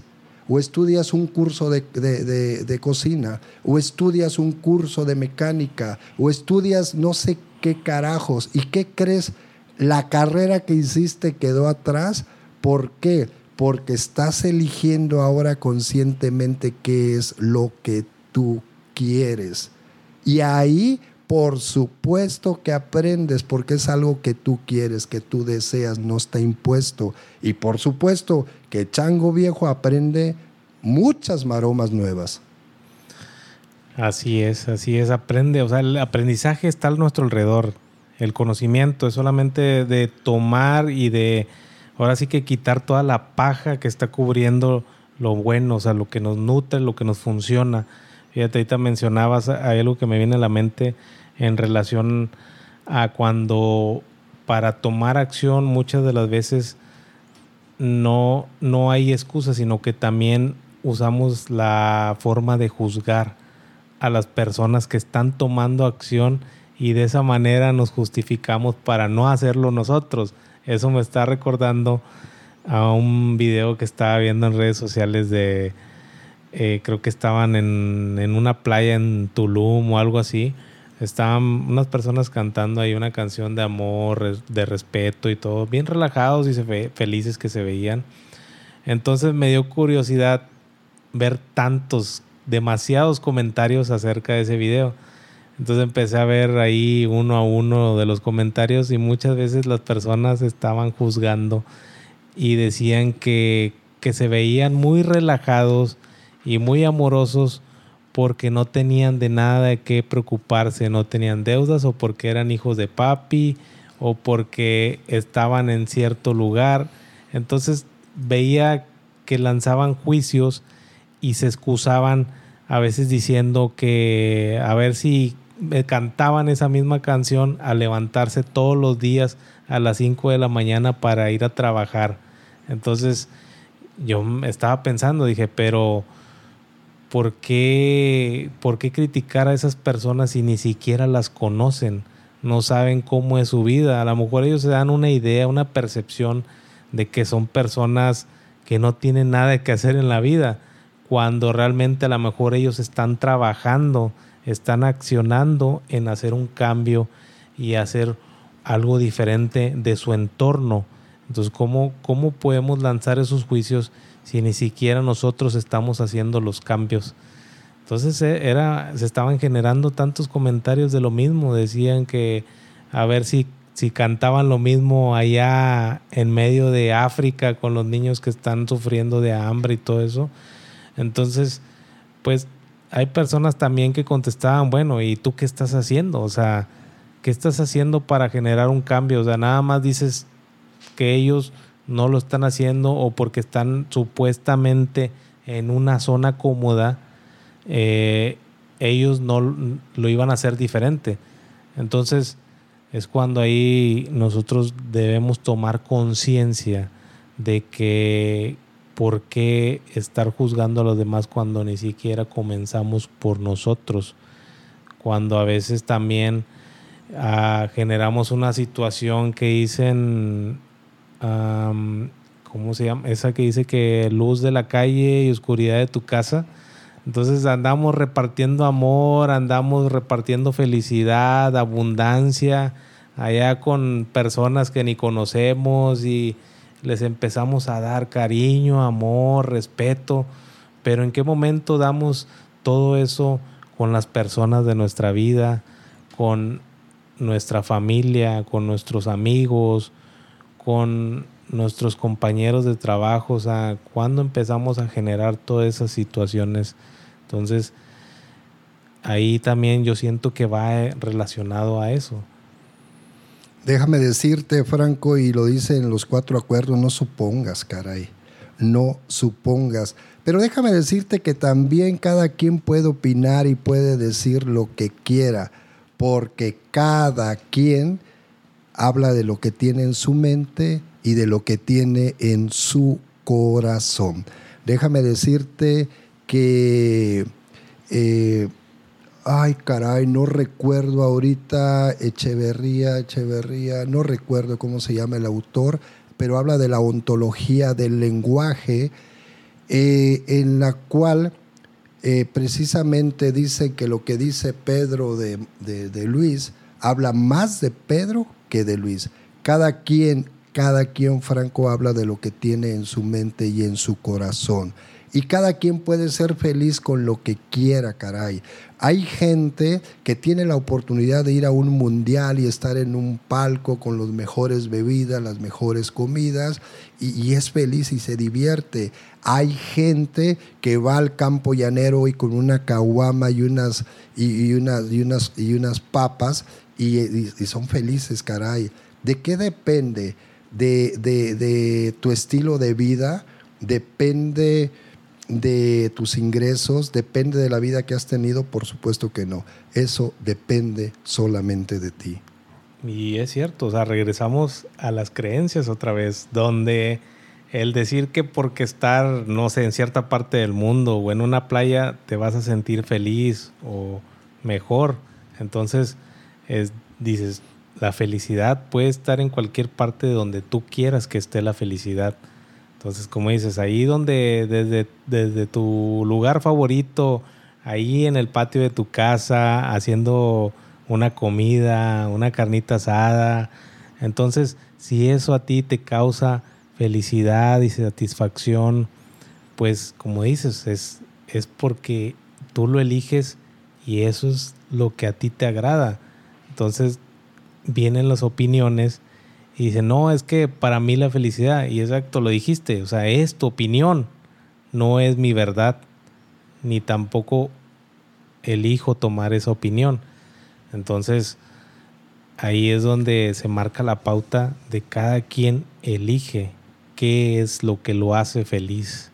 o estudias un curso de, de, cocina, o estudias un curso de mecánica, o estudias no sé qué carajos. ¿Y qué crees? La carrera que hiciste quedó atrás. ¿Por qué? Porque estás eligiendo ahora conscientemente qué es lo que tú quieres. Y ahí, por supuesto que aprendes, porque es algo que tú quieres, que tú deseas, no está impuesto. Y por supuesto que Chango Viejo aprende muchas maromas nuevas. Así es, así es, aprende, o sea, el aprendizaje está a nuestro alrededor. El conocimiento es solamente de tomar y de ahora sí que quitar toda la paja que está cubriendo lo bueno, o sea, lo que nos nutre, lo que nos funciona. Fíjate, ahorita mencionabas, hay algo que me viene a la mente en relación a cuando para tomar acción muchas de las veces no, no hay excusa, sino que también usamos la forma de juzgar a las personas que están tomando acción y de esa manera nos justificamos para no hacerlo nosotros. Eso me está recordando a un video que estaba viendo en redes sociales de, eh, creo que estaban en, en, una playa en Tulum o algo así. Estaban unas personas cantando ahí una canción de amor, de respeto y todo, bien relajados y felices que se veían. Entonces me dio curiosidad ver tantos, demasiados comentarios acerca de ese video. Entonces empecé a ver ahí uno a uno de los comentarios y muchas veces las personas estaban juzgando y decían que, que se veían muy relajados y muy amorosos porque no tenían de nada de qué preocuparse, no tenían deudas o porque eran hijos de papi o porque estaban en cierto lugar. Entonces veía que lanzaban juicios y se excusaban a veces diciendo que a ver si cantaban esa misma canción al levantarse todos los días a las 5 de la mañana para ir a trabajar. Entonces yo estaba pensando, dije, pero ¿por qué, ¿por qué criticar a esas personas si ni siquiera las conocen? No saben cómo es su vida. A lo mejor ellos se dan una idea, una percepción de que son personas que no tienen nada que hacer en la vida, cuando realmente a lo mejor ellos están trabajando, están accionando en hacer un cambio y hacer algo diferente de su entorno. Entonces, ¿cómo, cómo podemos lanzar esos juicios si ni siquiera nosotros estamos haciendo los cambios? Entonces eh, era, se estaban generando tantos comentarios de lo mismo. Decían que a ver si, si cantaban lo mismo allá en medio de África con los niños que están sufriendo de hambre y todo eso. Entonces, pues hay personas también que contestaban, bueno, ¿y tú qué estás haciendo? O sea, ¿qué estás haciendo para generar un cambio? O sea, nada más dices que ellos no lo están haciendo o porque están supuestamente en una zona cómoda, eh, ellos no lo iban a hacer diferente. Entonces es cuando ahí nosotros debemos tomar conciencia de que por qué estar juzgando a los demás cuando ni siquiera comenzamos por nosotros, cuando a veces también ah, generamos una situación que dicen, ¿cómo se llama? Esa que dice que luz de la calle y oscuridad de tu casa entonces andamos repartiendo amor, andamos repartiendo felicidad, abundancia, allá con personas que ni conocemos y les empezamos a dar cariño, amor, respeto, pero ¿en qué momento damos todo eso con las personas de nuestra vida, con nuestra familia, con nuestros amigos, con nuestros compañeros de trabajo? O sea, ¿cuándo empezamos a generar todas esas situaciones? Entonces, ahí también yo siento que va relacionado a eso. Déjame decirte, Franco, y lo dice en los cuatro acuerdos, no supongas, caray, no supongas. Pero déjame decirte que también cada quien puede opinar y puede decir lo que quiera, porque cada quien habla de lo que tiene en su mente y de lo que tiene en su corazón. Déjame decirte que, eh, ay caray, no recuerdo ahorita, Echeverría, Echeverría, no recuerdo cómo se llama el autor, pero habla de la ontología del lenguaje, eh, en la cual eh, precisamente dice que lo que dice Pedro de, de Luis habla más de Pedro que de Luis. Cada quien, cada quien, Franco, habla de lo que tiene en su mente y en su corazón. Y cada quien puede ser feliz con lo que quiera, caray. Hay gente que tiene la oportunidad de ir a un mundial y estar en un palco con las mejores bebidas, las mejores comidas, y, es feliz y se divierte. Hay gente que va al campo llanero y con una caguama y unas, y, unas, y, unas, y unas papas y, son felices, caray. ¿De qué depende? De, de, de tu estilo de vida, depende de tus ingresos, depende de la vida que has tenido, por supuesto que no. Eso depende solamente de ti. Y es cierto, o sea, regresamos a las creencias otra vez, donde el decir que porque estar, no sé, en cierta parte del mundo o en una playa te vas a sentir feliz o mejor, entonces es, dices, la felicidad puede estar en cualquier parte de donde tú quieras que esté la felicidad. Entonces, como dices, ahí donde desde, desde tu lugar favorito, ahí en el patio de tu casa, haciendo una comida, una carnita asada. Entonces, si eso a ti te causa felicidad y satisfacción, pues como dices, es, es porque tú lo eliges y eso es lo que a ti te agrada. Entonces, vienen las opiniones y dice, no, es que para mí la felicidad, y exacto, lo dijiste, o sea, es tu opinión, no es mi verdad, ni tampoco elijo tomar esa opinión. Entonces, ahí es donde se marca la pauta de cada quien elige qué es lo que lo hace feliz.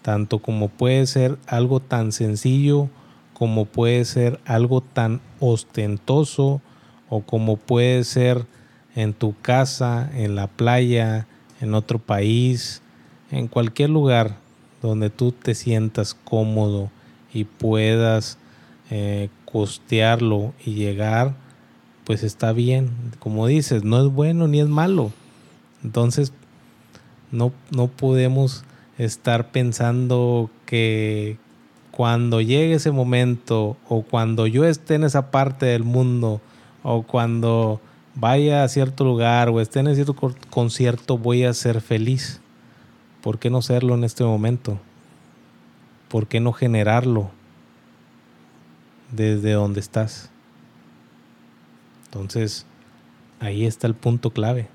Tanto como puede ser algo tan sencillo, como puede ser algo tan ostentoso, o como puede ser en tu casa, en la playa, en otro país, en cualquier lugar donde tú te sientas cómodo y puedas eh, costearlo y llegar, pues está bien. Como dices, no es bueno ni es malo. Entonces, no, no podemos estar pensando que cuando llegue ese momento o cuando yo esté en esa parte del mundo o cuando vaya a cierto lugar o esté en cierto concierto voy a ser feliz. ¿Por qué no serlo en este momento? ¿Por qué no generarlo desde donde estás? Entonces, ahí está el punto clave.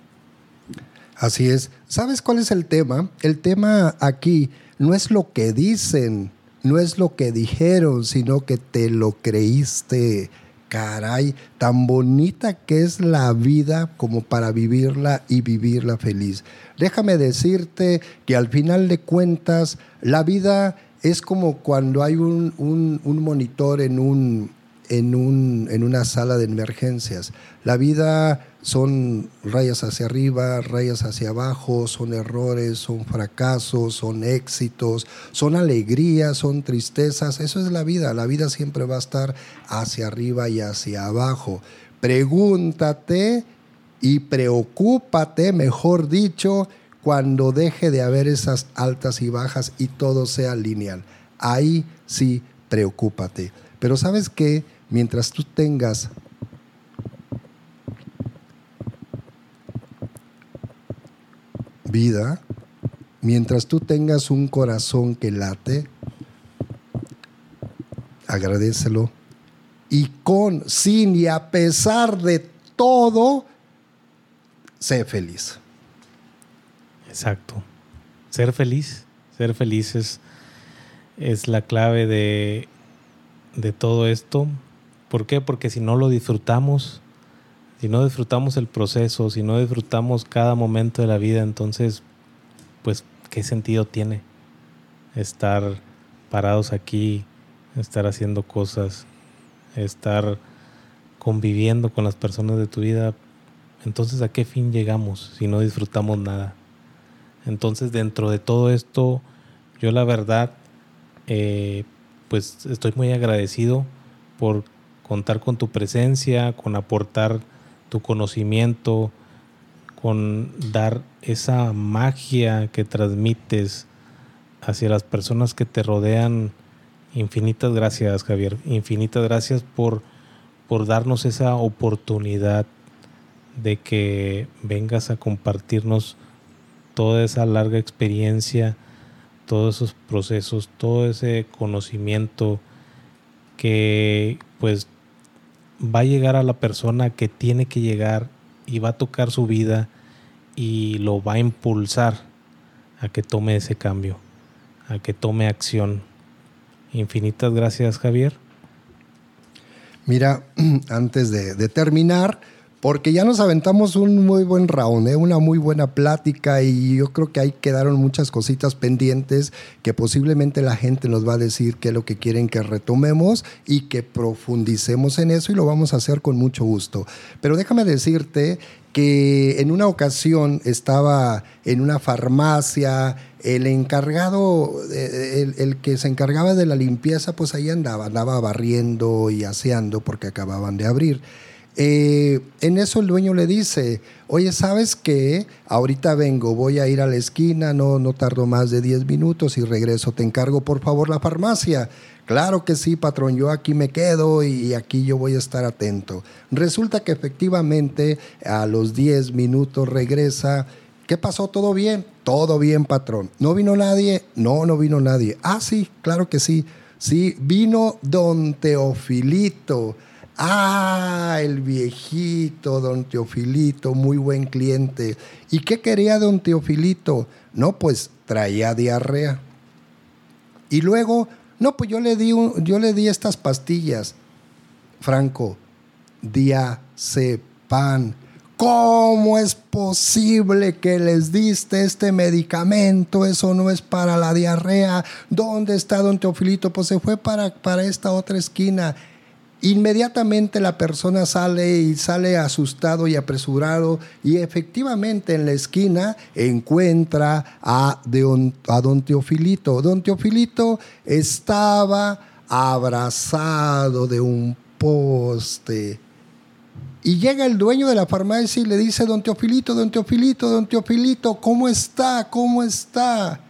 Así es. ¿Sabes cuál es el tema? El tema aquí no es lo que dicen, no es lo que dijeron, sino que te lo creíste. Caray, tan bonita que es la vida como para vivirla y vivirla feliz. Déjame decirte que al final de cuentas, la vida es como cuando hay un, un monitor en un, en, un, en una sala de emergencias. La vida son rayas hacia arriba, rayas hacia abajo, son errores, son fracasos, son éxitos, son alegrías, son tristezas. Eso es la vida. La vida siempre va a estar hacia arriba y hacia abajo. Pregúntate y preocúpate, mejor dicho, cuando deje de haber esas altas y bajas y todo sea lineal. Ahí sí, preocúpate. Pero sabes qué? Mientras tú tengas vida, mientras tú tengas un corazón que late, agradecelo. Y con, sin y a pesar de todo, sé feliz. Exacto. Ser feliz, ser feliz es, es la clave de, de todo esto. ¿Por qué? Porque si no lo disfrutamos, si no disfrutamos el proceso, si no disfrutamos cada momento de la vida, entonces, pues, ¿qué sentido tiene estar parados aquí, estar haciendo cosas, estar conviviendo con las personas de tu vida? Entonces, ¿a qué fin llegamos si no disfrutamos nada? Entonces, dentro de todo esto, yo la verdad, eh, pues estoy muy agradecido por contar con tu presencia, con aportar tu conocimiento, con dar esa magia que transmites hacia las personas que te rodean. Infinitas gracias, Javier. Infinitas gracias por, por darnos esa oportunidad de que vengas a compartirnos toda esa larga experiencia, todos esos procesos, todo ese conocimiento que pues va a llegar a la persona que tiene que llegar y va a tocar su vida y lo va a impulsar a que tome ese cambio, a que tome acción. Infinitas gracias, Javier. Mira, antes de, terminar, porque ya nos aventamos un muy buen round, ¿eh? una muy buena plática y yo creo que ahí quedaron muchas cositas pendientes que posiblemente la gente nos va a decir qué es lo que quieren que retomemos y que profundicemos en eso y lo vamos a hacer con mucho gusto. Pero déjame decirte que en una ocasión estaba en una farmacia, el encargado, eh, el, el, que se encargaba de la limpieza, pues ahí andaba, andaba barriendo y aseando porque acababan de abrir. Eh, en eso el dueño le dice, oye, ¿sabes qué? Ahorita vengo, voy a ir a la esquina, no, no tardo más de 10 minutos y regreso, te encargo por favor la farmacia. Claro que sí, patrón, yo aquí me quedo y aquí yo voy a estar atento. Resulta que efectivamente a los 10 minutos regresa. ¿Qué pasó? ¿Todo bien? Todo bien, patrón. ¿No vino nadie? No, no vino nadie. Ah, sí, claro que sí. Sí, vino don Teofilito. Ah, el viejito, don Teofilito, muy buen cliente. ¿Y qué quería don Teofilito? No, pues traía diarrea. Y luego, no, pues yo le di, yo le di estas pastillas. Franco, diazepam. ¿Cómo es posible que les diste este medicamento? Eso no es para la diarrea. ¿Dónde está don Teofilito? Pues se fue para, para esta otra esquina. Inmediatamente la persona sale y sale asustado y apresurado y efectivamente en la esquina encuentra a, don, a don Teofilito. Don Teofilito estaba abrazado de un poste. Y llega el dueño de la farmacia y le dice, don Teofilito, don Teofilito, don Teofilito, ¿cómo está? ¿Cómo está?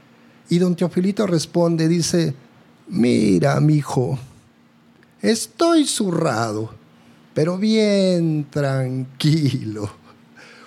Y don Teofilito responde, dice, mira, mi hijo, estoy zurrado, pero bien tranquilo.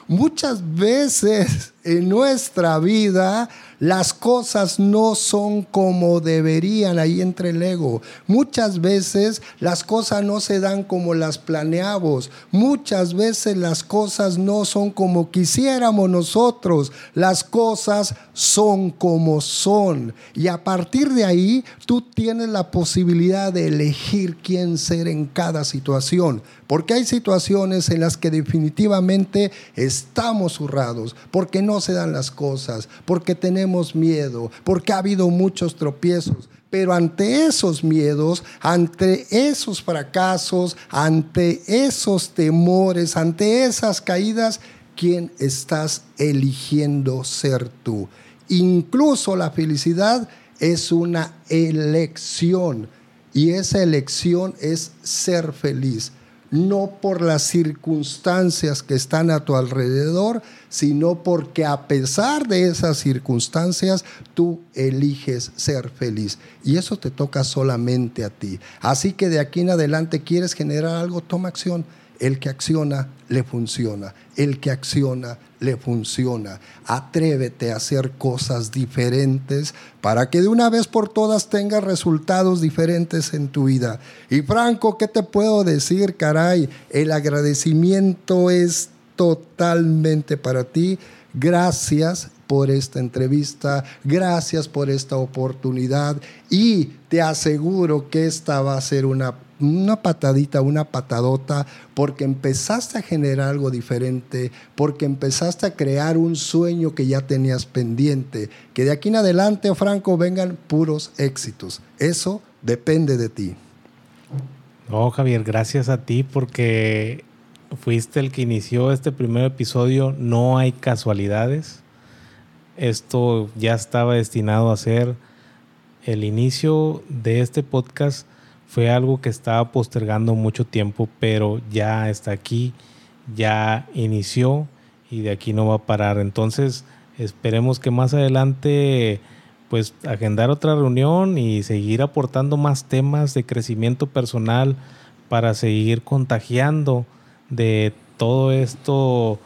Muchas veces en nuestra vida las cosas no son como deberían, ahí entre el ego. Muchas veces las cosas no se dan como las planeamos. Muchas veces las cosas no son como quisiéramos nosotros. Las cosas son como son. Y a partir de ahí, tú tienes la posibilidad de elegir quién ser en cada situación. Porque hay situaciones en las que definitivamente estamos zurrados, porque no se dan las cosas, porque tenemos miedo, porque ha habido muchos tropiezos. Pero ante esos miedos, ante esos fracasos, ante esos temores, ante esas caídas, ¿quién estás eligiendo ser tú? Incluso la felicidad es una elección y esa elección es ser feliz no por las circunstancias que están a tu alrededor, sino porque a pesar de esas circunstancias, tú eliges ser feliz. Y eso te toca solamente a ti. Así que de aquí en adelante quieres generar algo, toma acción. El que acciona, le funciona. El que acciona, le funciona. Atrévete a hacer cosas diferentes para que de una vez por todas tengas resultados diferentes en tu vida. Y Franco, ¿qué te puedo decir, caray? El agradecimiento es totalmente para ti. Gracias por esta entrevista, gracias por esta oportunidad y te aseguro que esta va a ser una una patadita, una patadota, porque empezaste a generar algo diferente, porque empezaste a crear un sueño que ya tenías pendiente, que de aquí en adelante, Franco, vengan puros éxitos. Eso depende de ti. No, Javier, gracias a ti porque fuiste el que inició este primer episodio. No hay casualidades. Esto ya estaba destinado a ser el inicio de este podcast fue algo que estaba postergando mucho tiempo, pero ya está aquí, ya inició y de aquí no va a parar. Entonces, esperemos que más adelante pues agendar otra reunión y seguir aportando más temas de crecimiento personal para seguir contagiando de todo esto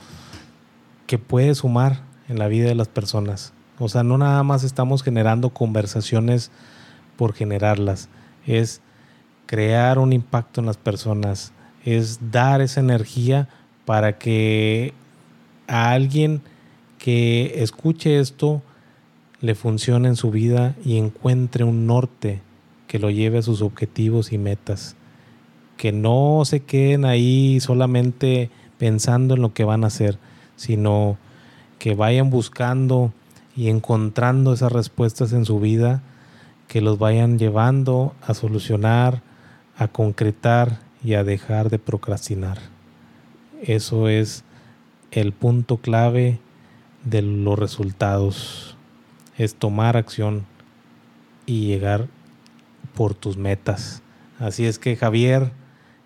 que puede sumar en la vida de las personas. O sea, no nada más estamos generando conversaciones por generarlas, es crear un impacto en las personas, es dar esa energía para que a alguien que escuche esto le funcione en su vida y encuentre un norte que lo lleve a sus objetivos y metas. Que no se queden ahí solamente pensando en lo que van a hacer, sino que vayan buscando y encontrando esas respuestas en su vida que los vayan llevando a solucionar a concretar y a dejar de procrastinar. Eso es el punto clave de los resultados. Es tomar acción y llegar por tus metas. Así es que Javier,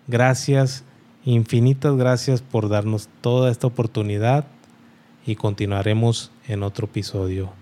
gracias, infinitas gracias por darnos toda esta oportunidad y continuaremos en otro episodio.